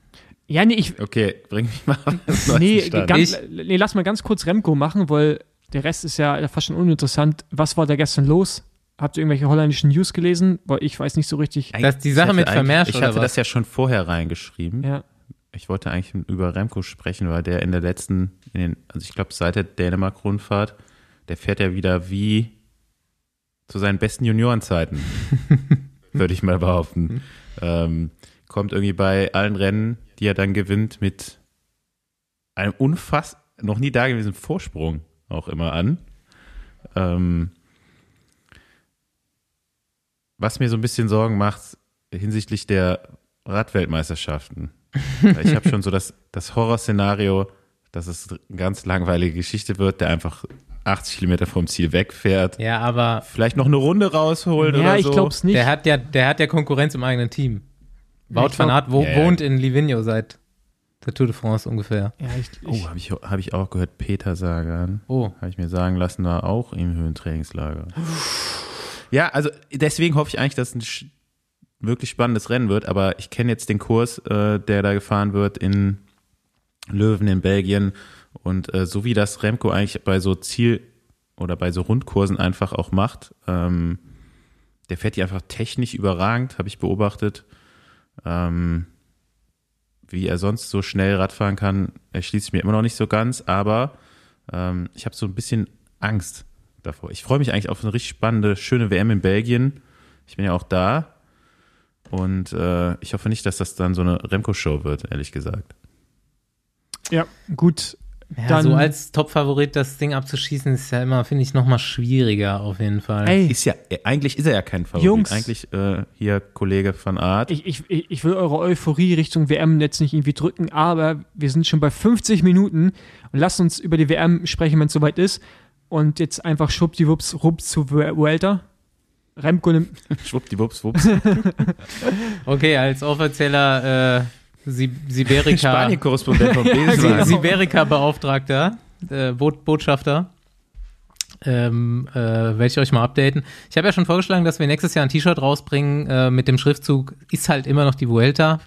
S3: Ja, nee, ich,
S4: Okay, bring mich mal
S3: nee, ganz,
S2: Ich-
S3: nee, lass mal ganz kurz Remco machen, weil der Rest ist ja fast schon uninteressant. Was war da gestern los? Habt ihr irgendwelche holländischen News gelesen? Weil ich weiß nicht so richtig.
S2: Das- die Sache mit Vermersch
S4: Ich
S2: oder
S4: hatte
S2: was?
S4: das ja schon vorher reingeschrieben.
S3: Ja,
S4: Ich wollte eigentlich über Remco sprechen, weil der in der letzten, in den, also ich glaube seit der Dänemark-Rundfahrt, der fährt ja wieder wie zu seinen besten Juniorenzeiten, würde ich mal behaupten. Ähm, kommt irgendwie bei allen Rennen, die er dann gewinnt, mit einem unfass noch nie dagewesenen Vorsprung auch immer an. Ähm, was mir so ein bisschen Sorgen macht hinsichtlich der Radweltmeisterschaften. Ich habe schon so das, das Horrorszenario, dass es eine ganz langweilige Geschichte wird, der einfach 80 Kilometer vom Ziel wegfährt,
S2: Ja, aber
S4: vielleicht noch eine Runde rausholt
S3: ja
S4: oder
S3: ich
S4: so.
S3: glaube es nicht.
S2: der hat ja, der hat ja Konkurrenz im eigenen Team.
S3: Ja,
S2: Wout
S3: ich
S2: van Aert wo,
S4: Ja, ja.
S2: wohnt in Livigno seit der Tour de France ungefähr.
S3: ja, ich, ich,
S4: Oh, habe ich, hab ich auch gehört, Peter Sagan.
S2: Oh.
S4: Habe ich mir sagen lassen, war auch im Höhentrainingslager. Ja, also deswegen hoffe ich eigentlich, dass ein wirklich spannendes Rennen wird, aber ich kenne jetzt den Kurs, äh, der da gefahren wird in Löwen in Belgien und äh, so wie das Remco eigentlich bei so Ziel- oder bei so Rundkursen einfach auch macht, ähm, der fährt die einfach technisch überragend, habe ich beobachtet. Ähm, wie er sonst so schnell Radfahren kann, erschließt mir immer noch nicht so ganz, aber ähm, ich habe so ein bisschen Angst davor. Ich freue mich eigentlich auf eine richtig spannende, schöne WM in Belgien. Ich bin ja auch da und äh, ich hoffe nicht, dass das dann so eine Remco-Show wird, ehrlich gesagt.
S3: ja, gut.
S2: Ja,
S3: Dann-
S2: so als Top-Favorit das Ding abzuschießen, ist ja immer, finde ich, noch mal schwieriger auf jeden Fall.
S3: Ey,
S4: Ist ja, eigentlich ist er ja kein Favorit.
S3: Jungs.
S4: Eigentlich äh, hier Kollege von Art.
S3: ich, ich, ich will eure Euphorie Richtung WM jetzt nicht irgendwie drücken, aber wir sind schon bei 50 Minuten und lasst uns über die WM sprechen, wenn es soweit ist. Und jetzt einfach schwuppdiwupps, rupp zu Vuelta. Remco nimmt,
S4: Schwuppdiwupps, wups.
S2: Okay, als offizieller äh, Si- Siberica,
S4: Spanien-Korrespondent von
S2: Si-
S4: Besenwagen.
S2: Siberica-Beauftragter, äh, Boot Botschafter, ähm, äh, werde ich euch mal updaten. Ich habe ja schon vorgeschlagen, dass wir nächstes Jahr ein T-Shirt rausbringen äh, mit dem Schriftzug ist halt immer noch die Vuelta.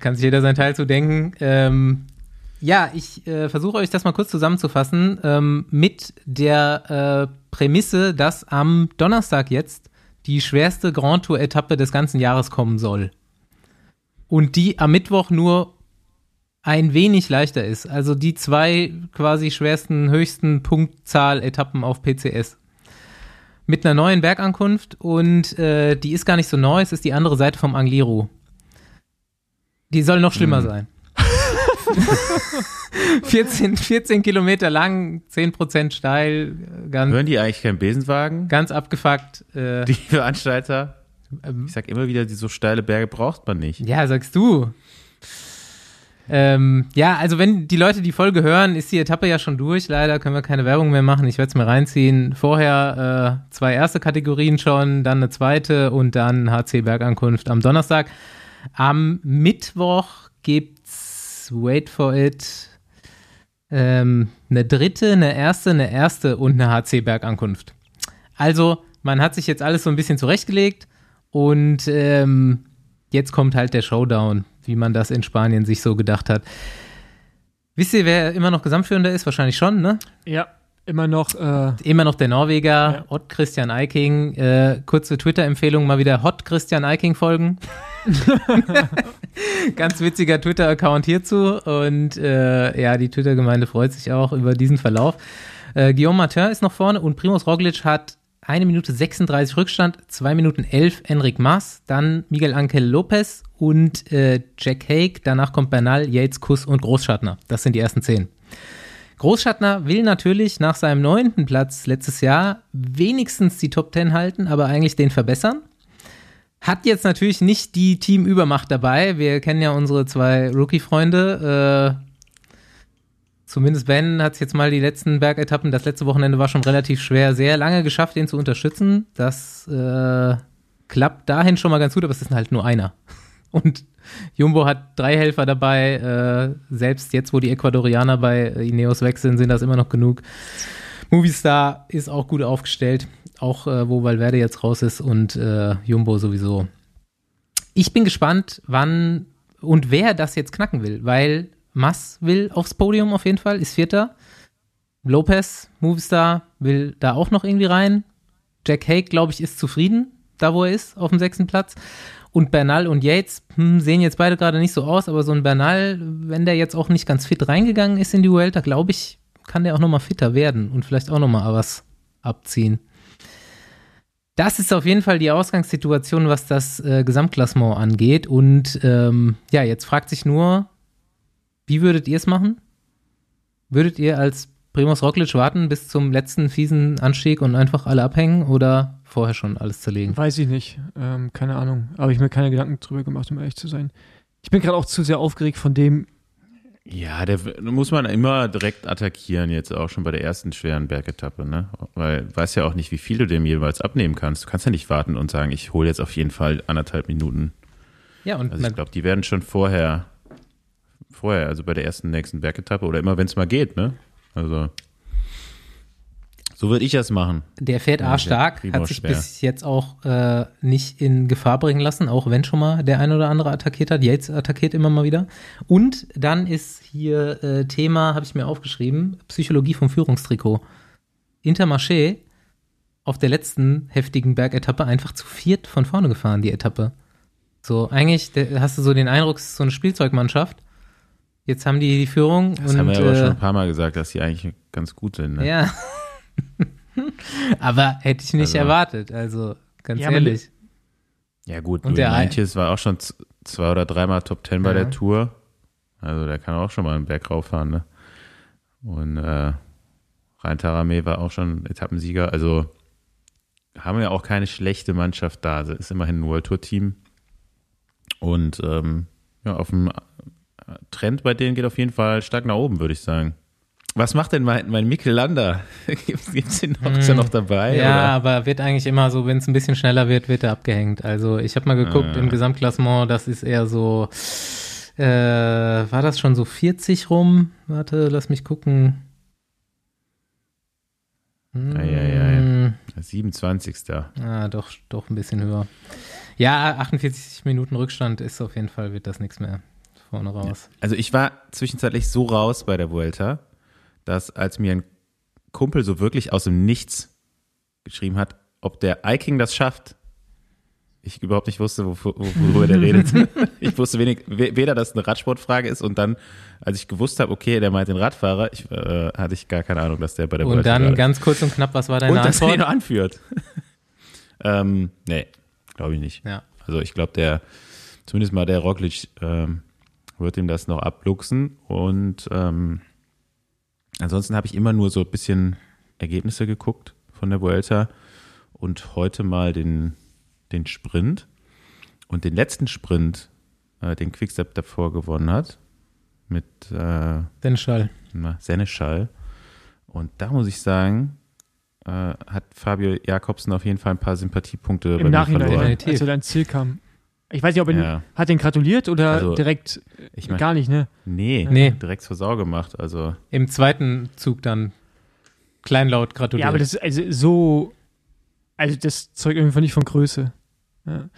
S2: Kann sich jeder sein Teil zu denken. Ähm, ja, ich äh, versuche euch das mal kurz zusammenzufassen ähm, mit der äh, Prämisse, dass am Donnerstag jetzt die schwerste Grand Tour-Etappe des ganzen Jahres kommen soll. Und die am Mittwoch nur ein wenig leichter ist. Also die zwei quasi schwersten, höchsten Punktzahl-Etappen auf PCS. Mit einer neuen Bergankunft und äh, die ist gar nicht so neu, es ist die andere Seite vom Angliru. Die soll noch schlimmer sein. 14, 14 Kilometer lang, 10% steil, äh, ganz,
S4: Hören die eigentlich keinen Besenwagen?
S2: ganz abgefuckt. Äh,
S4: Die Veranstalter? Ich sag immer wieder, die so steile Berge braucht man nicht.
S2: Ja, sagst du. Ähm, ja, also wenn die Leute die Folge hören, ist die Etappe ja schon durch. Leider können wir keine Werbung mehr machen. Ich werde es mir reinziehen. Vorher äh, zwei erste Kategorien schon, dann eine zweite und dann HC Bergankunft am Donnerstag. Am Mittwoch wait for it, ähm, eine dritte, eine erste, eine erste und eine HC Bergankunft. Also man hat sich jetzt alles so ein bisschen zurechtgelegt und ähm, jetzt kommt halt der Showdown, wie man das in Spanien sich so gedacht hat. Wisst ihr, wer immer noch Gesamtführender ist? Wahrscheinlich schon, ne?
S3: ja, Immer noch. Äh,
S2: Immer noch der Norweger, ja. Ott Christian Eiking. Äh, kurze Twitter-Empfehlung, mal wieder Hot Christian Eiking folgen. Ganz witziger Twitter-Account hierzu. Und äh, ja, die Twitter-Gemeinde freut sich auch über diesen Verlauf. Äh, Guillaume Martin ist noch vorne und Primus Roglic hat eine Minute 36 Rückstand, zwei Minuten 11 Enric Mas, dann Miguel Angel Lopez und äh, Jack Haig. Danach kommt Bernal, Yates, Kuss und Großschattner. Das sind die ersten zehn. Großschattner will natürlich nach seinem neunten Platz letztes Jahr wenigstens die Top Ten halten, aber eigentlich den verbessern. Hat jetzt natürlich nicht die Teamübermacht dabei. Wir kennen ja unsere zwei Rookie-Freunde. Äh, zumindest Ben hat es jetzt mal die letzten Bergetappen, das letzte Wochenende war schon relativ schwer, sehr lange geschafft, den zu unterstützen. Das äh, klappt dahin schon mal ganz gut, aber es ist halt nur einer. Und Jumbo hat drei Helfer dabei. Äh, selbst jetzt, wo die Ecuadorianer bei Ineos sind, sind das immer noch genug. Movistar ist auch gut aufgestellt, auch äh, wo Valverde jetzt raus ist und äh, Jumbo sowieso. Ich bin gespannt, wann und wer das jetzt knacken will, weil Mass will aufs Podium auf jeden Fall, ist Vierter. Lopez, Movistar, will da auch noch irgendwie rein. Jack Hake, glaube ich, ist zufrieden, da wo er ist, auf dem sechsten Platz. Und Bernal und Yates hm, sehen jetzt beide gerade nicht so aus, aber so ein Bernal, wenn der jetzt auch nicht ganz fit reingegangen ist in die Vuelta, glaube ich, kann der auch nochmal fitter werden und vielleicht auch nochmal was abziehen. Das ist auf jeden Fall die Ausgangssituation, was das äh, Gesamtklassement angeht. Und ähm, ja, jetzt fragt sich nur, wie würdet ihr es machen? Würdet ihr als Primus Roglic warten bis zum letzten fiesen Anstieg und einfach alle abhängen oder vorher schon alles zerlegen?
S3: Weiß ich nicht. Ähm, keine Ahnung. Aber ich mir keine Gedanken drüber gemacht, um ehrlich zu sein. Ich bin gerade auch zu sehr aufgeregt von dem.
S4: Ja, der muss man immer direkt attackieren, jetzt auch schon bei der ersten schweren Bergetappe, ne? Weil du weißt ja auch nicht, wie viel du dem jeweils abnehmen kannst. Du kannst ja nicht warten und sagen, ich hole jetzt auf jeden Fall anderthalb Minuten.
S2: Ja, und
S4: also ich glaube, die werden schon vorher, vorher, also bei der ersten nächsten Bergetappe oder immer, wenn es mal geht, ne? Also so würde ich das machen.
S2: Der fährt A stark, hat sich schwer. bis jetzt auch äh, nicht in Gefahr bringen lassen, auch wenn schon mal der ein oder andere attackiert hat. Yates attackiert immer mal wieder. Und dann ist hier äh, Thema, habe ich mir aufgeschrieben, Psychologie vom Führungstrikot. Intermarché auf der letzten heftigen Bergetappe einfach zu viert von vorne gefahren, die Etappe. So, eigentlich hast du so den Eindruck, es ist so eine Spielzeugmannschaft. Jetzt haben die die Führung.
S4: Das und, haben wir aber äh, schon ein paar Mal gesagt, dass die eigentlich ganz gut sind. Ne?
S2: Ja. Aber hätte ich nicht also, erwartet, also ganz ja, ehrlich.
S4: Ja gut, und der Meintjes war auch schon zwei oder dreimal Top Ten bei ja. der Tour. Also der kann auch schon mal einen Berg rauffahren, ne? Und äh, Rein Tarame war auch schon Etappensieger. Also haben wir auch keine schlechte Mannschaft da. Also ist immerhin ein World Tour Team. Und ähm, ja, auf dem Trend bei denen geht auf jeden Fall stark nach oben, würde ich sagen. Was macht denn mein, mein Mikkel Lander? Gibt's den noch, ist er noch dabei?
S2: Ja, oder? aber wird eigentlich immer so, wenn es ein bisschen schneller wird, wird er abgehängt. Also ich habe mal geguckt ah. im Gesamtklassement, das ist eher so, äh, war das schon so 40 rum? Warte, lass mich gucken.
S4: Hm. Ja, ja, ja. 27.
S2: Ah, doch, doch ein bisschen höher. Ja, 48 Minuten Rückstand ist auf jeden Fall, wird das nichts mehr vorne raus.
S4: Also ich war zwischenzeitlich so raus bei der Vuelta, dass als mir ein Kumpel so wirklich aus dem Nichts geschrieben hat, ob der Iking das schafft, ich überhaupt nicht wusste, worüber der redet. ich wusste wenig, weder, dass es eine Radsportfrage ist und dann, als ich gewusst habe, okay, der meint den Radfahrer, ich, äh, hatte ich gar keine Ahnung, dass der bei der
S2: Und dann ganz kurz und knapp, was war deine
S4: und
S2: Antwort?
S4: Und dass er anführt. ähm, nee, glaube ich nicht.
S2: Ja.
S4: Also ich glaube, der, zumindest mal der Roglic ähm, wird ihm das noch abluchsen und ähm, Ansonsten habe ich immer nur so ein bisschen Ergebnisse geguckt von der Vuelta und heute mal den, den Sprint. Und den letzten Sprint, äh, den Quickstep davor gewonnen hat, mit äh,
S2: Seneschall.
S4: Seneschall. Und da muss ich sagen, äh, hat Fabio Jakobsen auf jeden Fall ein paar Sympathiepunkte
S3: Im bei Nachhinein, mir verloren. als er dein Ziel kam. Ich weiß nicht, ob er ja. hat den gratuliert oder also, direkt ich mein, gar nicht, ne?
S4: Nee, nee, direkt zur Sau gemacht. Also
S2: im zweiten Zug dann kleinlaut gratuliert.
S3: Ja, aber das ist also so, also das zeugt irgendwie nicht von Größe. Ja.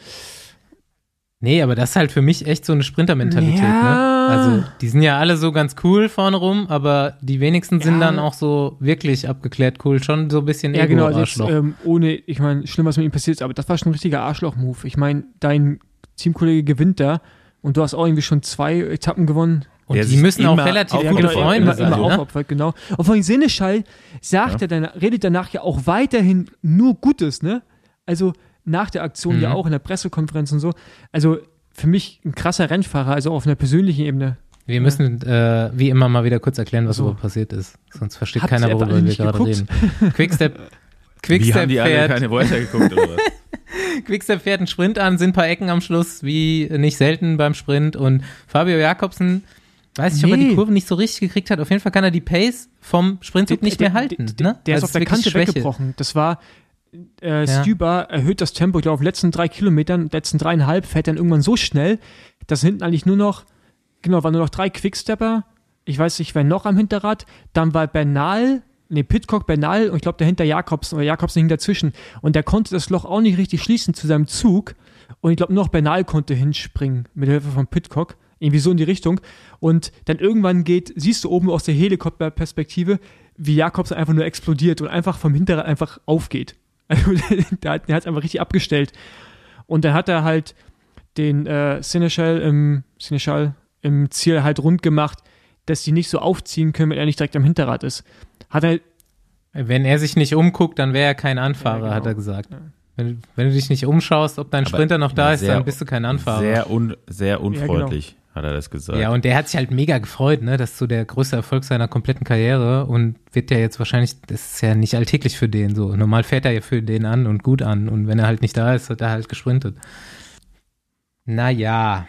S2: Nee, aber das ist halt für mich echt so eine Sprintermentalität.
S3: Ja,
S2: ne? Also, die sind ja alle so ganz cool vorne rum, aber die wenigsten sind
S3: Ja.
S2: dann auch so wirklich abgeklärt cool. Schon so ein bisschen
S3: Ja, genau, also jetzt, ähm, ohne, ich meine, schlimm, was mit ihm passiert ist, aber das war schon ein richtiger Arschloch-Move. Ich meine, dein Teamkollege gewinnt da und du hast auch irgendwie schon zwei Etappen gewonnen.
S2: Und
S4: der
S2: die müssen auch relativ gute
S4: genau,
S2: Freunde
S3: immer,
S2: sein.
S3: immer
S2: ne?
S3: aufopfert, genau. Und von Seneschall sagt
S4: Ja.
S3: er dann, redet danach ja auch weiterhin nur Gutes, ne? Also nach der Aktion
S2: Mhm.
S3: ja auch in der Pressekonferenz und so. Also für mich ein krasser Rennfahrer, also auf einer persönlichen Ebene.
S2: Wir müssen äh, wie immer mal wieder kurz erklären, was
S3: So.
S2: überhaupt passiert ist. Sonst versteht
S3: Habt
S2: keiner, worüber
S3: alle
S2: wir gerade
S3: geguckt?
S2: reden. Quickstep,
S4: Wie
S2: Quickstep
S4: haben die alle
S2: fährt,
S4: keine Voice geguckt oder was?
S2: Quickstep fährt einen Sprint an, sind ein paar Ecken am Schluss, wie nicht selten beim Sprint. Und Fabio Jakobsen, weiß nicht, ob er
S3: Nee.
S2: die Kurve nicht so richtig gekriegt hat. Auf jeden Fall kann er die Pace vom Sprintzug nicht mehr halten.
S3: Der,
S2: ne?
S3: der ist
S2: Also
S3: auf der Kante
S2: Schwäche.
S3: weggebrochen. Das war, äh,
S2: Ja.
S3: Stüber erhöht das Tempo, ich glaube, auf den letzten drei Kilometern, letzten dreieinhalb, fährt dann irgendwann so schnell, dass hinten eigentlich nur noch, genau, waren nur noch drei Quickstepper. Ich weiß nicht, wer noch am Hinterrad. Dann war Bernal, nee, Pitcock, Bernal und ich glaube dahinter Jakobsen, oder Jakobsen hing dazwischen. Und der konnte das Loch auch nicht richtig schließen zu seinem Zug. Und ich glaube, nur noch Bernal konnte hinspringen mit Hilfe von Pitcock. Irgendwie so in die Richtung. Und dann irgendwann geht, siehst du oben aus der Helikopterperspektive, wie Jakobsen einfach nur explodiert und einfach vom Hinterrad einfach aufgeht. Also der hat es einfach richtig abgestellt. Und dann hat er halt den äh, Seneschal im, im Ziel halt rund gemacht, dass die nicht so aufziehen können, wenn er nicht direkt am Hinterrad ist. Hat er,
S2: Wenn er sich nicht umguckt, dann wäre er kein Anfahrer,
S3: Ja, genau.
S2: hat er gesagt. Wenn, wenn du dich nicht umschaust, ob dein
S4: Aber
S2: Sprinter noch da ist, dann bist du kein Anfahrer.
S4: Sehr, un, sehr unfreundlich, hat er das gesagt.
S2: Ja, und der hat sich halt mega gefreut, ne? Das ist so der größte Erfolg seiner kompletten Karriere und wird ja jetzt wahrscheinlich, das ist ja nicht alltäglich für den so. Normal fährt er ja für den an und gut an und wenn er halt nicht da ist, hat er halt gesprintet. Naja.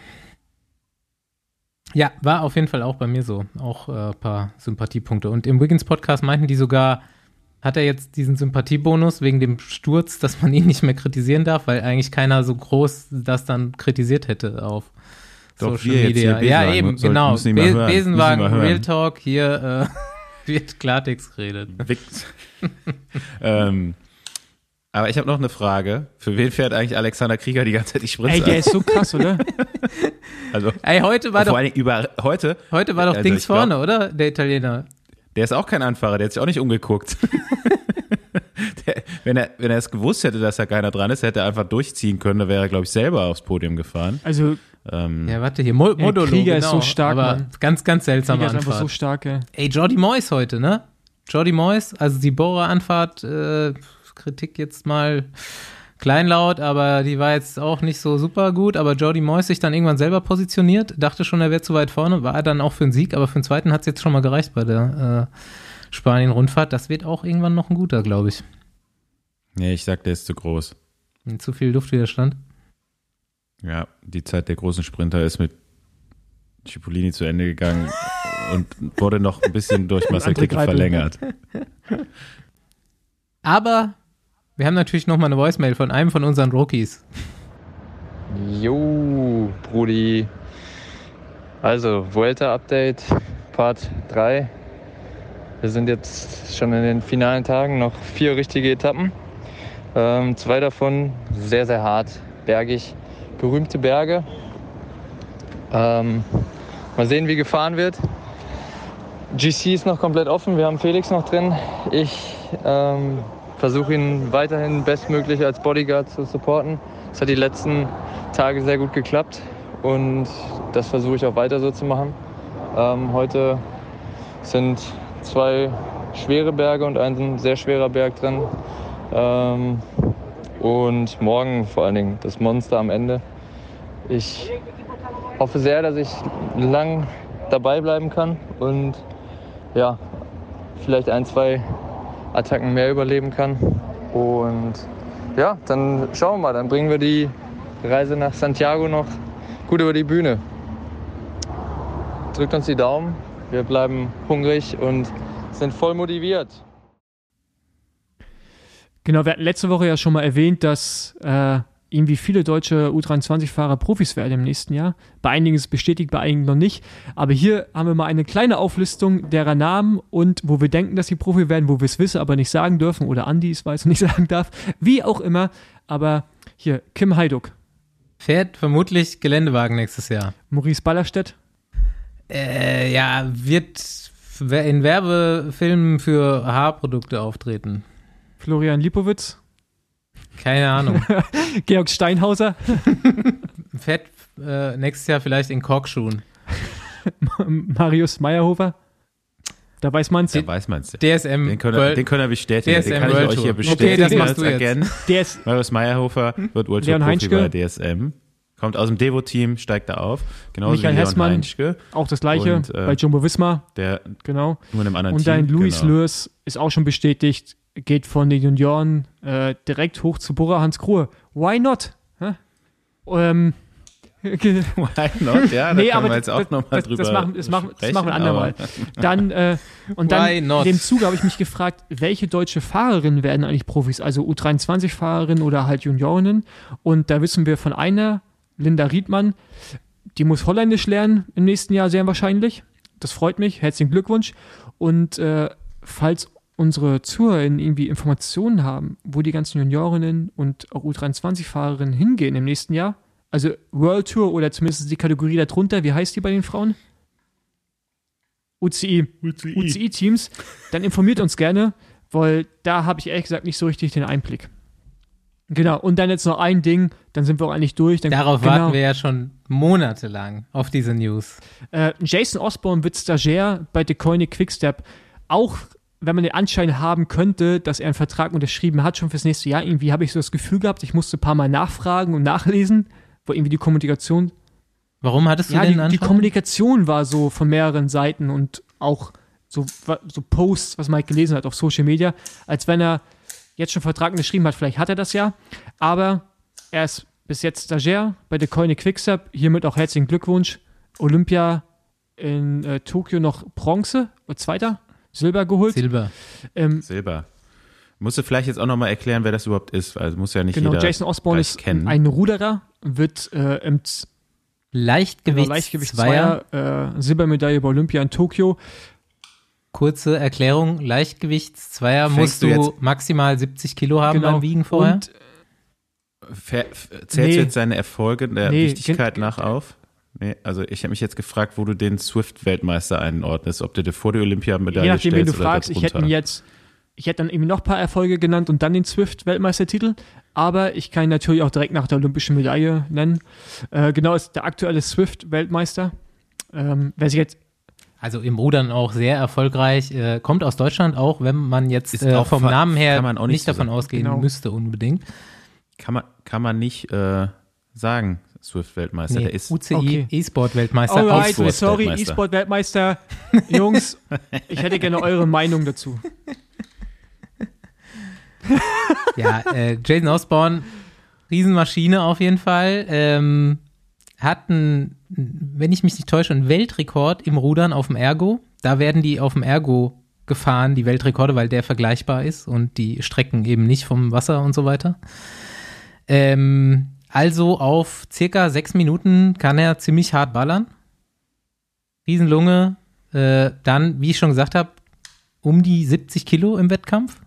S2: Ja, war auf jeden Fall auch bei mir so. Auch äh, ein paar Sympathiepunkte. Und im Wiggins-Podcast meinten die sogar, hat er jetzt diesen Sympathiebonus wegen dem Sturz, dass man ihn nicht mehr kritisieren darf, weil eigentlich keiner so groß das dann kritisiert hätte auf
S4: Doch,
S2: Social Media. ja, eben,
S4: sollten-
S2: genau. Be
S4: hören,
S2: Besenwagen. Real Talk, hier äh, wird Klartext geredet.
S4: Ähm, aber ich habe noch eine Frage. Für wen fährt eigentlich Alexander Krieger die ganze Zeit die Sprints
S3: ey, der
S4: an?
S3: ist so krass, oder?
S4: Also,
S2: Ey, heute war
S4: vor
S2: doch,
S4: allen Dingen über heute,
S2: heute war doch
S4: also
S2: Dings
S4: ich glaub-
S2: vorne, oder? Der Italiener.
S4: der ist auch kein Anfahrer, der hat sich auch nicht umgeguckt. der, wenn, er, wenn er es gewusst hätte, dass da keiner dran ist, hätte er einfach durchziehen können, da wäre er, glaube ich, selber aufs Podium gefahren.
S3: Also,
S4: Ähm,
S2: Ja, warte hier, Mo Modolo,
S3: Krieger ist
S2: genau.
S3: so stark,
S2: aber
S3: Mann.
S2: ganz, ganz seltsame
S3: Krieger ist einfach
S2: Anfahrt.
S3: so stark, ey.
S2: Ey, Jordi Moyes heute, ne? Jordi Moyes, also die Bohrer-Anfahrt, äh, Kritik jetzt mal kleinlaut, aber die war jetzt auch nicht so super gut. Aber Jordi Moyes sich dann irgendwann selber positioniert, dachte schon, er wäre zu weit vorne, war dann auch für einen Sieg, aber für den zweiten hat es jetzt schon mal gereicht bei der äh, Spanien-Rundfahrt. Das wird auch irgendwann noch ein guter, glaube ich.
S4: nee, ich sag, der ist zu groß.
S2: Zu viel Luftwiderstand.
S4: Ja, die Zeit der großen Sprinter ist mit Cipollini zu Ende gegangen und wurde noch ein bisschen durch Marcel Kicke verlängert.
S2: Aber wir haben natürlich noch mal eine Voicemail von einem von unseren Rookies.
S9: Jo, Brudi. Also, Vuelta-Update, Part 3. Wir sind jetzt schon in den finalen Tagen, noch vier richtige Etappen. Ähm, zwei davon sehr, sehr hart, bergig, berühmte Berge. Ähm, mal sehen, wie gefahren wird. GC ist noch komplett offen, wir haben Felix noch drin. Ich ähm, versuche ihn weiterhin bestmöglich als Bodyguard zu supporten. Das hat die letzten Tage sehr gut geklappt und das versuche ich auch weiter so zu machen. Ähm, heute sind zwei schwere Berge und ein sehr schwerer Berg drin. Ähm, und morgen vor allen Dingen das Monster am Ende. Ich hoffe sehr, dass ich lang dabei bleiben kann und ja, vielleicht ein, zwei Attacken mehr überleben kann. Und ja, dann schauen wir mal, dann bringen wir die Reise nach Santiago noch gut über die Bühne. Drückt uns die Daumen, wir bleiben hungrig und sind voll motiviert.
S3: Genau, wir hatten letzte Woche ja schon mal erwähnt, dass äh, irgendwie viele deutsche U23-Fahrer Profis werden im nächsten Jahr. Bei einigen ist es bestätigt, bei einigen noch nicht. Aber hier haben wir mal eine kleine Auflistung derer Namen und wo wir denken, dass sie Profi werden, wo wir es wissen, aber nicht sagen dürfen oder Andi es weiß und nicht sagen darf. Wie auch immer. Aber hier, Kim Heiduk,
S2: Fährt vermutlich Geländewagen nächstes Jahr.
S3: Maurice Ballerstedt,
S2: Äh, ja, wird in Werbefilmen für Haarprodukte auftreten.
S3: Florian Lipowitz,
S2: Keine Ahnung.
S3: Georg Steinhauser,
S2: Fett äh, nächstes Jahr vielleicht in Korkschuhen.
S3: Marius Meyerhofer. Da weiß man's.
S4: Da weiß man's ja.
S2: DSM.
S4: Den können, wir,
S2: World-
S4: den können wir bestätigen.
S2: DSM
S4: den kann ich
S2: World
S4: euch hier
S2: Tour.
S4: bestätigen.
S2: Okay, das machst du jetzt.
S4: Again.
S3: Ist
S4: Marius Meyerhofer wird World
S3: Leon
S4: Tour Profi
S3: Heinschke.
S4: bei DSM. Kommt aus dem Devo-Team, steigt da auf. Genauso
S3: Michael
S4: wie Leon
S3: Hessmann.
S4: Heinschke,
S3: auch das gleiche
S4: Und, äh,
S3: bei Jumbo Wismar,
S4: der
S3: genau.
S4: nur in einem anderen
S3: Und
S4: Team.
S3: dein Luis
S4: genau.
S3: Lewis ist auch schon bestätigt, geht von den Junioren äh, direkt hoch zu Bora Hans Grohe. Why not? Ähm,
S4: Why not? Ja, da
S3: nee,
S4: können
S3: aber
S4: wir jetzt auch
S3: das,
S4: nochmal drüber
S3: das, machen, das, machen, das machen wir ein andermal. Dann, äh, und dann in dem Zuge habe ich mich gefragt, welche deutsche Fahrerinnen werden eigentlich Profis? Also U23-Fahrerinnen oder halt Juniorinnen. Und da wissen wir von einer, Linda Riedmann, die muss Holländisch lernen im nächsten Jahr sehr wahrscheinlich. Das freut mich. Herzlichen Glückwunsch. Und äh, falls unsere ZuhörerInnen irgendwie Informationen haben, wo die ganzen Juniorinnen und auch U23-Fahrerinnen hingehen im nächsten Jahr, also World Tour oder zumindest die Kategorie darunter, wie heißt die bei den Frauen? UCI. UCI-Teams, dann informiert uns gerne, weil da habe ich ehrlich gesagt nicht so richtig den Einblick. Genau, und dann jetzt noch ein Ding, dann sind wir auch eigentlich durch. Dann,
S2: Darauf
S3: genau,
S2: warten wir ja schon monatelang auf diese News.
S3: Äh, Jason Osborne wird Stagiaire bei DeCoinic Quickstep. Auch wenn man den Anschein haben könnte, dass er einen Vertrag unterschrieben hat, schon fürs nächste Jahr, irgendwie habe ich so das Gefühl gehabt, ich musste ein paar Mal nachfragen und nachlesen, wo irgendwie die Kommunikation
S2: Warum hattest du
S3: ja,
S2: den
S3: die, die? Kommunikation war so von mehreren Seiten und auch so, so Posts, was man halt gelesen hat auf Social Media, als wenn er jetzt schon Vertrag unterschrieben hat. Vielleicht hat er das ja, aber er ist bis jetzt Stagiaire bei der Coine Quickstep. Hiermit auch herzlichen Glückwunsch. Olympia in äh, Tokio noch Bronze oder Zweiter, Silber geholt.
S2: Silber.
S3: ähm,
S4: Silber. Musst du vielleicht jetzt auch nochmal erklären, wer das überhaupt ist, weil es muss ja nicht
S3: genau,
S4: jeder
S3: Jason Osborne ist
S4: kennen.
S3: ein Ruderer, wird äh, im Z- genau,
S2: Leichtgewichts
S3: Leichtgewicht
S2: Zweier.
S3: Zweier, äh, Silbermedaille bei Olympia in Tokio.
S2: Kurze Erklärung. Leichtgewichts-Zweier musst
S4: du
S2: du maximal 70 Kilo haben
S3: Genau.
S2: beim Wiegen vorher.
S3: Und
S4: f- Zählst
S3: Nee.
S4: du jetzt seine Erfolge der
S3: Nee,
S4: Wichtigkeit nach auf? Nee, also ich habe mich jetzt gefragt, wo du den Swift-Weltmeister einordnest, ob du dir vor die Olympiamedaille
S3: Je nachdem, wen
S4: stellst
S3: du
S4: oder
S3: fragst, ich hätte ihn jetzt, ich hätte dann irgendwie noch ein paar Erfolge genannt und dann den Swift-Weltmeistertitel, aber ich kann ihn natürlich auch direkt nach der olympischen Medaille nennen. Äh, genau, ist der aktuelle Swift-Weltmeister. Ähm, wer sich jetzt,
S2: Also im Rudern auch sehr erfolgreich. Äh, kommt aus Deutschland auch, wenn man jetzt
S4: Ist
S2: äh,
S4: auch
S2: vom Namen her
S4: kann man auch nicht
S2: nicht davon ausgehen
S3: Genau.
S2: müsste unbedingt.
S4: Kann man, kann man nicht äh, sagen, Swift-Weltmeister.
S2: Nee,
S4: Der ist
S2: UCI
S3: Okay.
S2: E-Sport-Weltmeister.
S3: alright,
S4: E-Sport-
S3: sorry,
S4: Weltmeister.
S3: E-Sport-Weltmeister. Jungs, ich hätte gerne eure Meinung dazu.
S2: Ja, äh, Jason Osborne, Riesenmaschine auf jeden Fall. Ähm, hat einen, wenn ich mich nicht täusche, einen Weltrekord im Rudern auf dem Ergo. Da werden die auf dem Ergo gefahren, die Weltrekorde, weil der vergleichbar ist und die Strecken eben nicht vom Wasser und so weiter. Ähm, also auf circa sechs Minuten kann er ziemlich hart ballern. Riesenlunge. Äh, dann, wie ich schon gesagt habe, um die 70 Kilo im Wettkampf.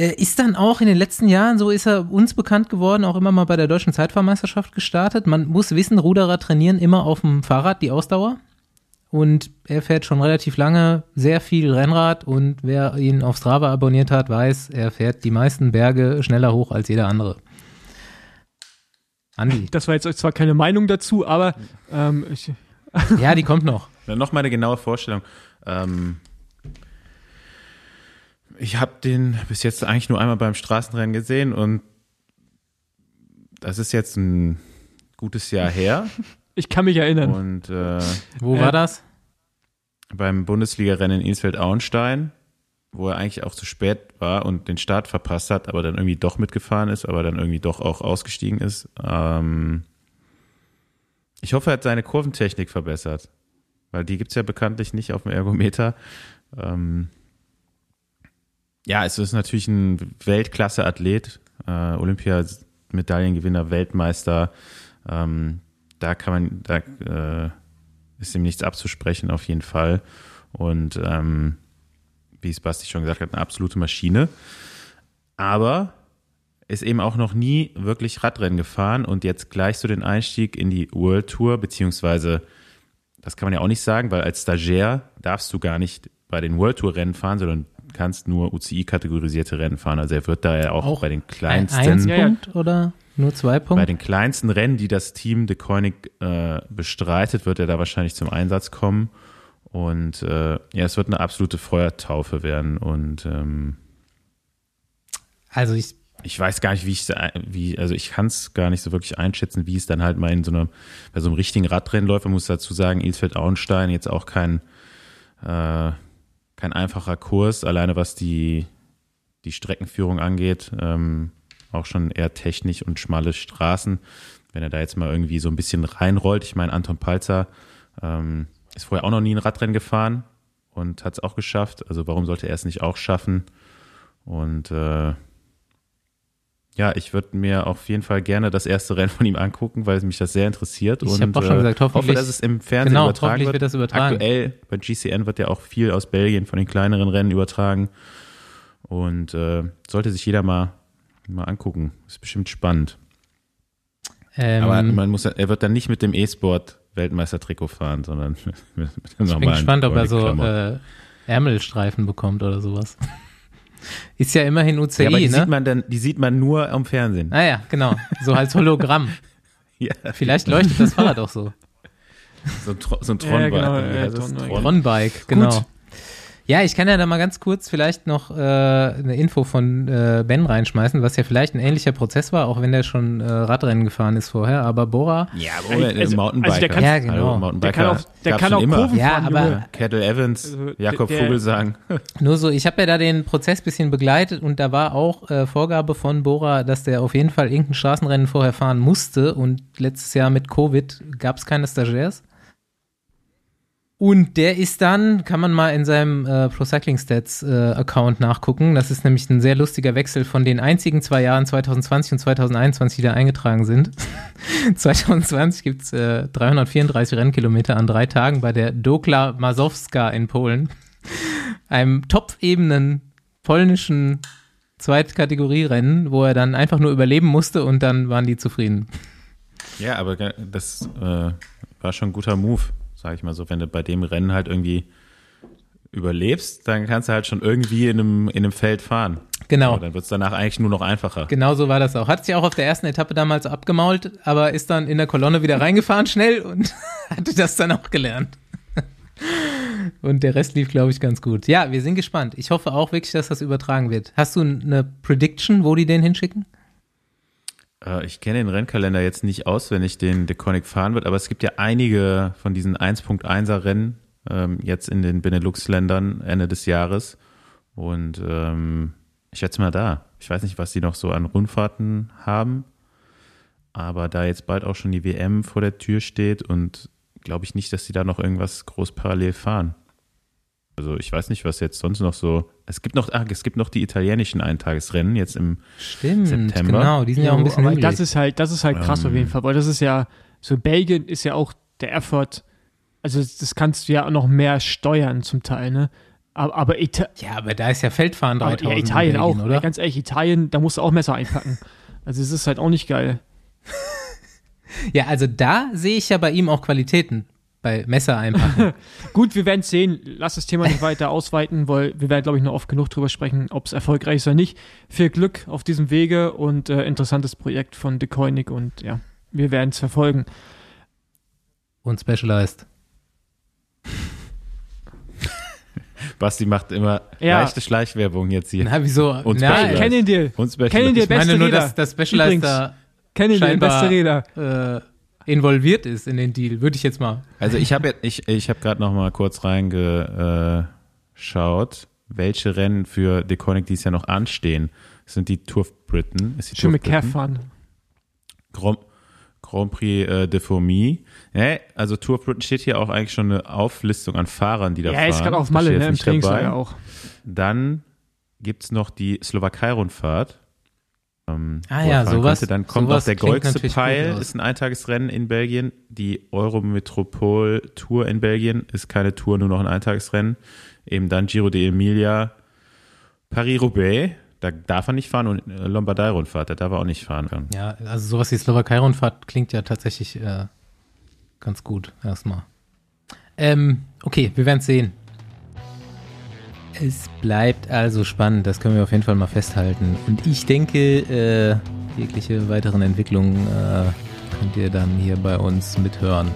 S2: Äh, ist dann auch in den letzten Jahren, so ist er uns bekannt geworden, auch immer mal bei der deutschen Zeitfahrmeisterschaft gestartet. Man muss wissen, Ruderer trainieren immer auf dem Fahrrad die Ausdauer. Und er fährt schon relativ lange sehr viel Rennrad und wer ihn auf Strava abonniert hat, weiß, er fährt die meisten Berge schneller hoch als jeder andere. Andi.
S3: Das war jetzt zwar keine Meinung dazu, aber ähm, ich,
S2: Ja, die kommt noch.
S4: Dann noch mal eine genaue Vorstellung. Ähm, ich habe den bis jetzt eigentlich nur einmal beim Straßenrennen gesehen und das ist jetzt ein gutes Jahr her.
S3: ich kann mich erinnern.
S4: Und äh,
S2: Wo
S3: Äh,
S2: war das?
S4: beim Bundesliga-Rennen in Ilsfeld-Auenstein, wo er eigentlich auch zu spät war und den Start verpasst hat, aber dann irgendwie doch mitgefahren ist, aber dann irgendwie doch auch ausgestiegen ist. Ähm, ich hoffe, er hat seine Kurventechnik verbessert, weil die gibt's ja bekanntlich nicht auf dem Ergometer. Ähm, ja, es ist natürlich ein Weltklasse-Athlet, äh, Olympiamedaillengewinner, Weltmeister. Ähm, da kann man, da äh, ist ihm nichts abzusprechen, auf jeden Fall. Und ähm, wie es Basti schon gesagt hat, eine absolute Maschine. Aber ist eben auch noch nie wirklich Radrennen gefahren und jetzt gleich so den Einstieg in die World Tour, beziehungsweise das kann man ja auch nicht sagen, weil als Stagiaire darfst du gar nicht bei den World Tour Rennen fahren, sondern kannst nur UCI-kategorisierte Rennen fahren. Also er wird da ja auch,
S2: Auch
S4: bei den
S2: Ein
S4: kleinsten,
S2: Punkt oder nur zwei
S4: bei
S2: Punkte?
S4: den kleinsten Rennen, die das Team De Koenig äh, bestreitet, wird er da wahrscheinlich zum Einsatz kommen. Und äh, ja, es wird eine absolute Feuertaufe werden. Und ähm,
S2: Also ich,
S4: ich weiß gar nicht, wie ich wie, also ich kann es gar nicht so wirklich einschätzen, wie es dann halt mal in so einer, bei so einem richtigen Radrennen läuft. Man muss dazu sagen, Ilsfeld Auenstein jetzt auch kein, äh, kein einfacher Kurs, alleine was die, die Streckenführung angeht. Ähm, auch schon eher technisch und schmale Straßen. Wenn er da jetzt mal irgendwie so ein bisschen reinrollt, ich meine, Anton Palzer ähm, ist vorher auch noch nie ein Radrennen gefahren und hat es auch geschafft. Also warum sollte er es nicht auch schaffen? Und äh, ja, ich würde mir auf jeden Fall gerne das erste Rennen von ihm angucken, weil mich das sehr interessiert.
S2: Ich
S4: und
S2: hab auch schon
S4: äh,
S2: gesagt, hoffentlich-
S4: hoffe, dass es im Fernsehen
S2: Genau,
S4: übertragen
S2: hoffentlich
S4: wird.
S2: wird das übertragen.
S4: Aktuell bei GCN wird ja auch viel aus Belgien von den kleineren Rennen übertragen. Und äh, sollte sich jeder mal, mal angucken. Ist bestimmt spannend.
S2: ähm,
S4: Aber man muss, er wird dann nicht mit dem E-Sport Weltmeistertrikot fahren, sondern mit, mit dem
S2: ich bin
S4: normalen
S2: gespannt, ob er so äh, Ärmelstreifen bekommt oder sowas. Ist ja immerhin UCI,
S4: ja, aber die
S2: ne?
S4: sieht man dann, die sieht man nur am Fernsehen.
S2: ah ja, genau. So als Hologramm.
S4: Ja,
S2: Vielleicht leuchtet das Fahrrad auch so.
S4: so ein, Tro so ein
S3: Ja,
S4: Tron
S3: genau,
S4: äh,
S3: ja, Tron.
S2: Tron-Bike, genau.
S3: Gut.
S2: Ja, ich kann ja da mal ganz kurz vielleicht noch äh, eine Info von äh, Ben reinschmeißen, was ja vielleicht ein ähnlicher Prozess war, auch wenn der schon äh, Radrennen gefahren ist vorher. Aber Bora,
S4: Ja, aber also,
S3: Also-
S4: Mountainbiker.
S3: also der kann-
S2: Ja, genau.
S4: Hallo, Mountainbiker.
S3: Der kann auch, der kann auch
S4: immer.
S3: Kurven
S2: Ja,
S3: fahren,
S2: aber-
S3: Junge.
S4: Kettle Evans,
S3: Also,
S4: Jakob
S3: der-
S4: Vogelsang.
S2: nur so, ich habe ja da den Prozess bisschen begleitet und da war auch äh, Vorgabe von Bora, dass der auf jeden Fall irgendein Straßenrennen vorher fahren musste und letztes Jahr mit Covid gab es keine Stagiairs. Und der ist dann, kann man mal in seinem äh, Pro Cycling Stats äh, Account nachgucken. Das ist nämlich ein sehr lustiger Wechsel von den einzigen zwei Jahren 2020 und 2021, die da eingetragen sind. 2020 gibt es äh, 334 Rennkilometer an drei Tagen bei der Dokla Mazowska in Polen, einem top-ebenen polnischen Zweitkategorierennen, wo er dann einfach nur überleben musste und dann waren die zufrieden.
S4: Ja, aber das äh, war schon ein guter Move, sag ich mal so. Wenn du bei dem Rennen halt irgendwie überlebst, dann kannst du halt schon irgendwie in einem, in einem Feld fahren.
S2: Genau.
S4: So, dann wird es danach eigentlich nur noch einfacher.
S2: Genau so war das auch. Hat sich auch auf der ersten Etappe damals abgemault, aber ist dann in der Kolonne wieder reingefahren schnell und hatte das dann auch gelernt. Und der Rest lief, glaube ich, ganz gut. Ja, wir sind gespannt. Ich hoffe auch wirklich, dass das übertragen wird. Hast du eine Prediction, wo die den hinschicken?
S4: Äh, ich kenne den Rennkalender jetzt nicht auswendig, den Deconic fahren wird, aber es gibt ja einige von diesen 1.1er Rennen ähm, jetzt in den Benelux-Ländern Ende des Jahres. Und ähm, ich schätze mal da. Ich weiß nicht, was die noch so an Rundfahrten haben, aber da jetzt bald auch schon die WM vor der Tür steht und glaube ich nicht, dass die da noch irgendwas groß parallel fahren. Also ich weiß nicht, was jetzt sonst noch so. Es gibt noch, ah, es gibt noch die italienischen Eintagesrennen jetzt im
S2: Stimmt,
S4: September.
S2: genau. Die sind ja auch ein bisschen
S3: aber das ist halt, das ist halt krass auf jeden Fall, weil das ist ja, so Belgien ist ja auch der Effort, also das kannst du ja auch noch mehr steuern zum Teil, ne? Aber, aber, Ita
S2: ja, aber da ist ja Feldfahren
S3: aber
S2: 3000
S3: ja, Italien
S2: in
S3: auch,
S2: Belgien, oder?
S3: Ja, ganz ehrlich, Italien, da musst du auch Messer einpacken. Also es ist halt auch nicht geil.
S2: Ja, also da sehe ich ja bei ihm auch Qualitäten. Bei Messer einpacken.
S3: Gut, wir werden sehen. Lass das Thema nicht weiter ausweiten, weil wir werden, glaube ich, noch oft genug drüber sprechen, ob es erfolgreich ist oder nicht. Viel Glück auf diesem Wege und äh, interessantes Projekt von De Koenig und ja, wir werden es verfolgen.
S2: Und Specialized.
S4: Basti macht immer
S3: Ja.
S4: leichte Schleichwerbung jetzt hier.
S2: Na, wieso?
S4: Und
S2: Na,
S4: Specialized.
S3: Kennen dir.
S4: Und Specialized.
S3: Kennen dir
S2: ich meine
S3: beste
S2: nur, dass das Specialized
S3: Übrigens,
S2: da
S3: Kennen dir
S2: scheinbar-
S3: beste Räder.
S2: äh, involviert ist in den Deal, würde ich jetzt mal.
S4: Also ich habe ich, ich hab gerade noch mal kurz reingeschaut, welche Rennen für Deconic dies Jahr noch anstehen. Das sind die Tour of Britain. Ist die
S3: Schön
S4: Tour
S3: mit
S4: Britain. Grand, Grand Prix äh, de Fourmi. Ja, also Tour of Britain steht hier auch eigentlich schon eine Auflistung an Fahrern, die da
S3: Ja,
S4: fahren.
S3: er ist gerade auf Malle, ne, im Trainingslager auch.
S4: Dann gibt's noch die Slowakei-Rundfahrt. Ähm,
S2: Ah ja, sowas-
S4: könnte. Dann kommt
S2: sowas
S4: noch der
S2: natürlich
S4: Pfeil, ist ein Eintagesrennen in Belgien. Die Eurometropol Tour in Belgien ist keine Tour, nur noch ein Eintagesrennen. Eben dann Giro d'Emilia, Paris-Roubaix, da darf er nicht fahren und äh, Lombardei-Rundfahrt, da darf er auch nicht fahren.
S2: Ja, also sowas wie Slowakei-Rundfahrt klingt ja tatsächlich äh, ganz gut erstmal. Ähm, okay, wir werden sehen. Es bleibt also spannend, das können wir auf jeden Fall mal festhalten. Und ich denke, äh, jegliche weiteren Entwicklungen äh, könnt ihr dann hier bei uns mithören.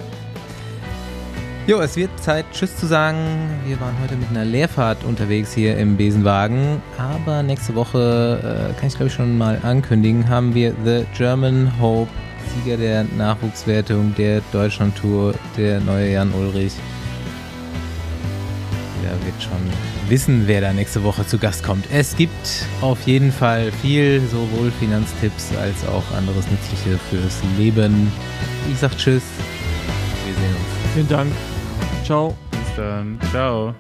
S2: Jo, es wird Zeit, Tschüss zu sagen. Wir waren heute mit einer Leerfahrt unterwegs hier im Besenwagen. Aber nächste Woche, äh, kann ich glaube ich schon mal ankündigen, haben wir The German Hope, Sieger der Nachwuchswertung der Deutschland-Tour, der neue Jan Ulrich. Der wird schon wissen, wer da nächste Woche zu Gast kommt. Es gibt auf jeden Fall viel, sowohl Finanztipps als auch anderes Nützliche fürs Leben. Ich sag Tschüss. Wir sehen uns.
S3: Vielen Dank. Ciao.
S4: Bis dann. Ciao.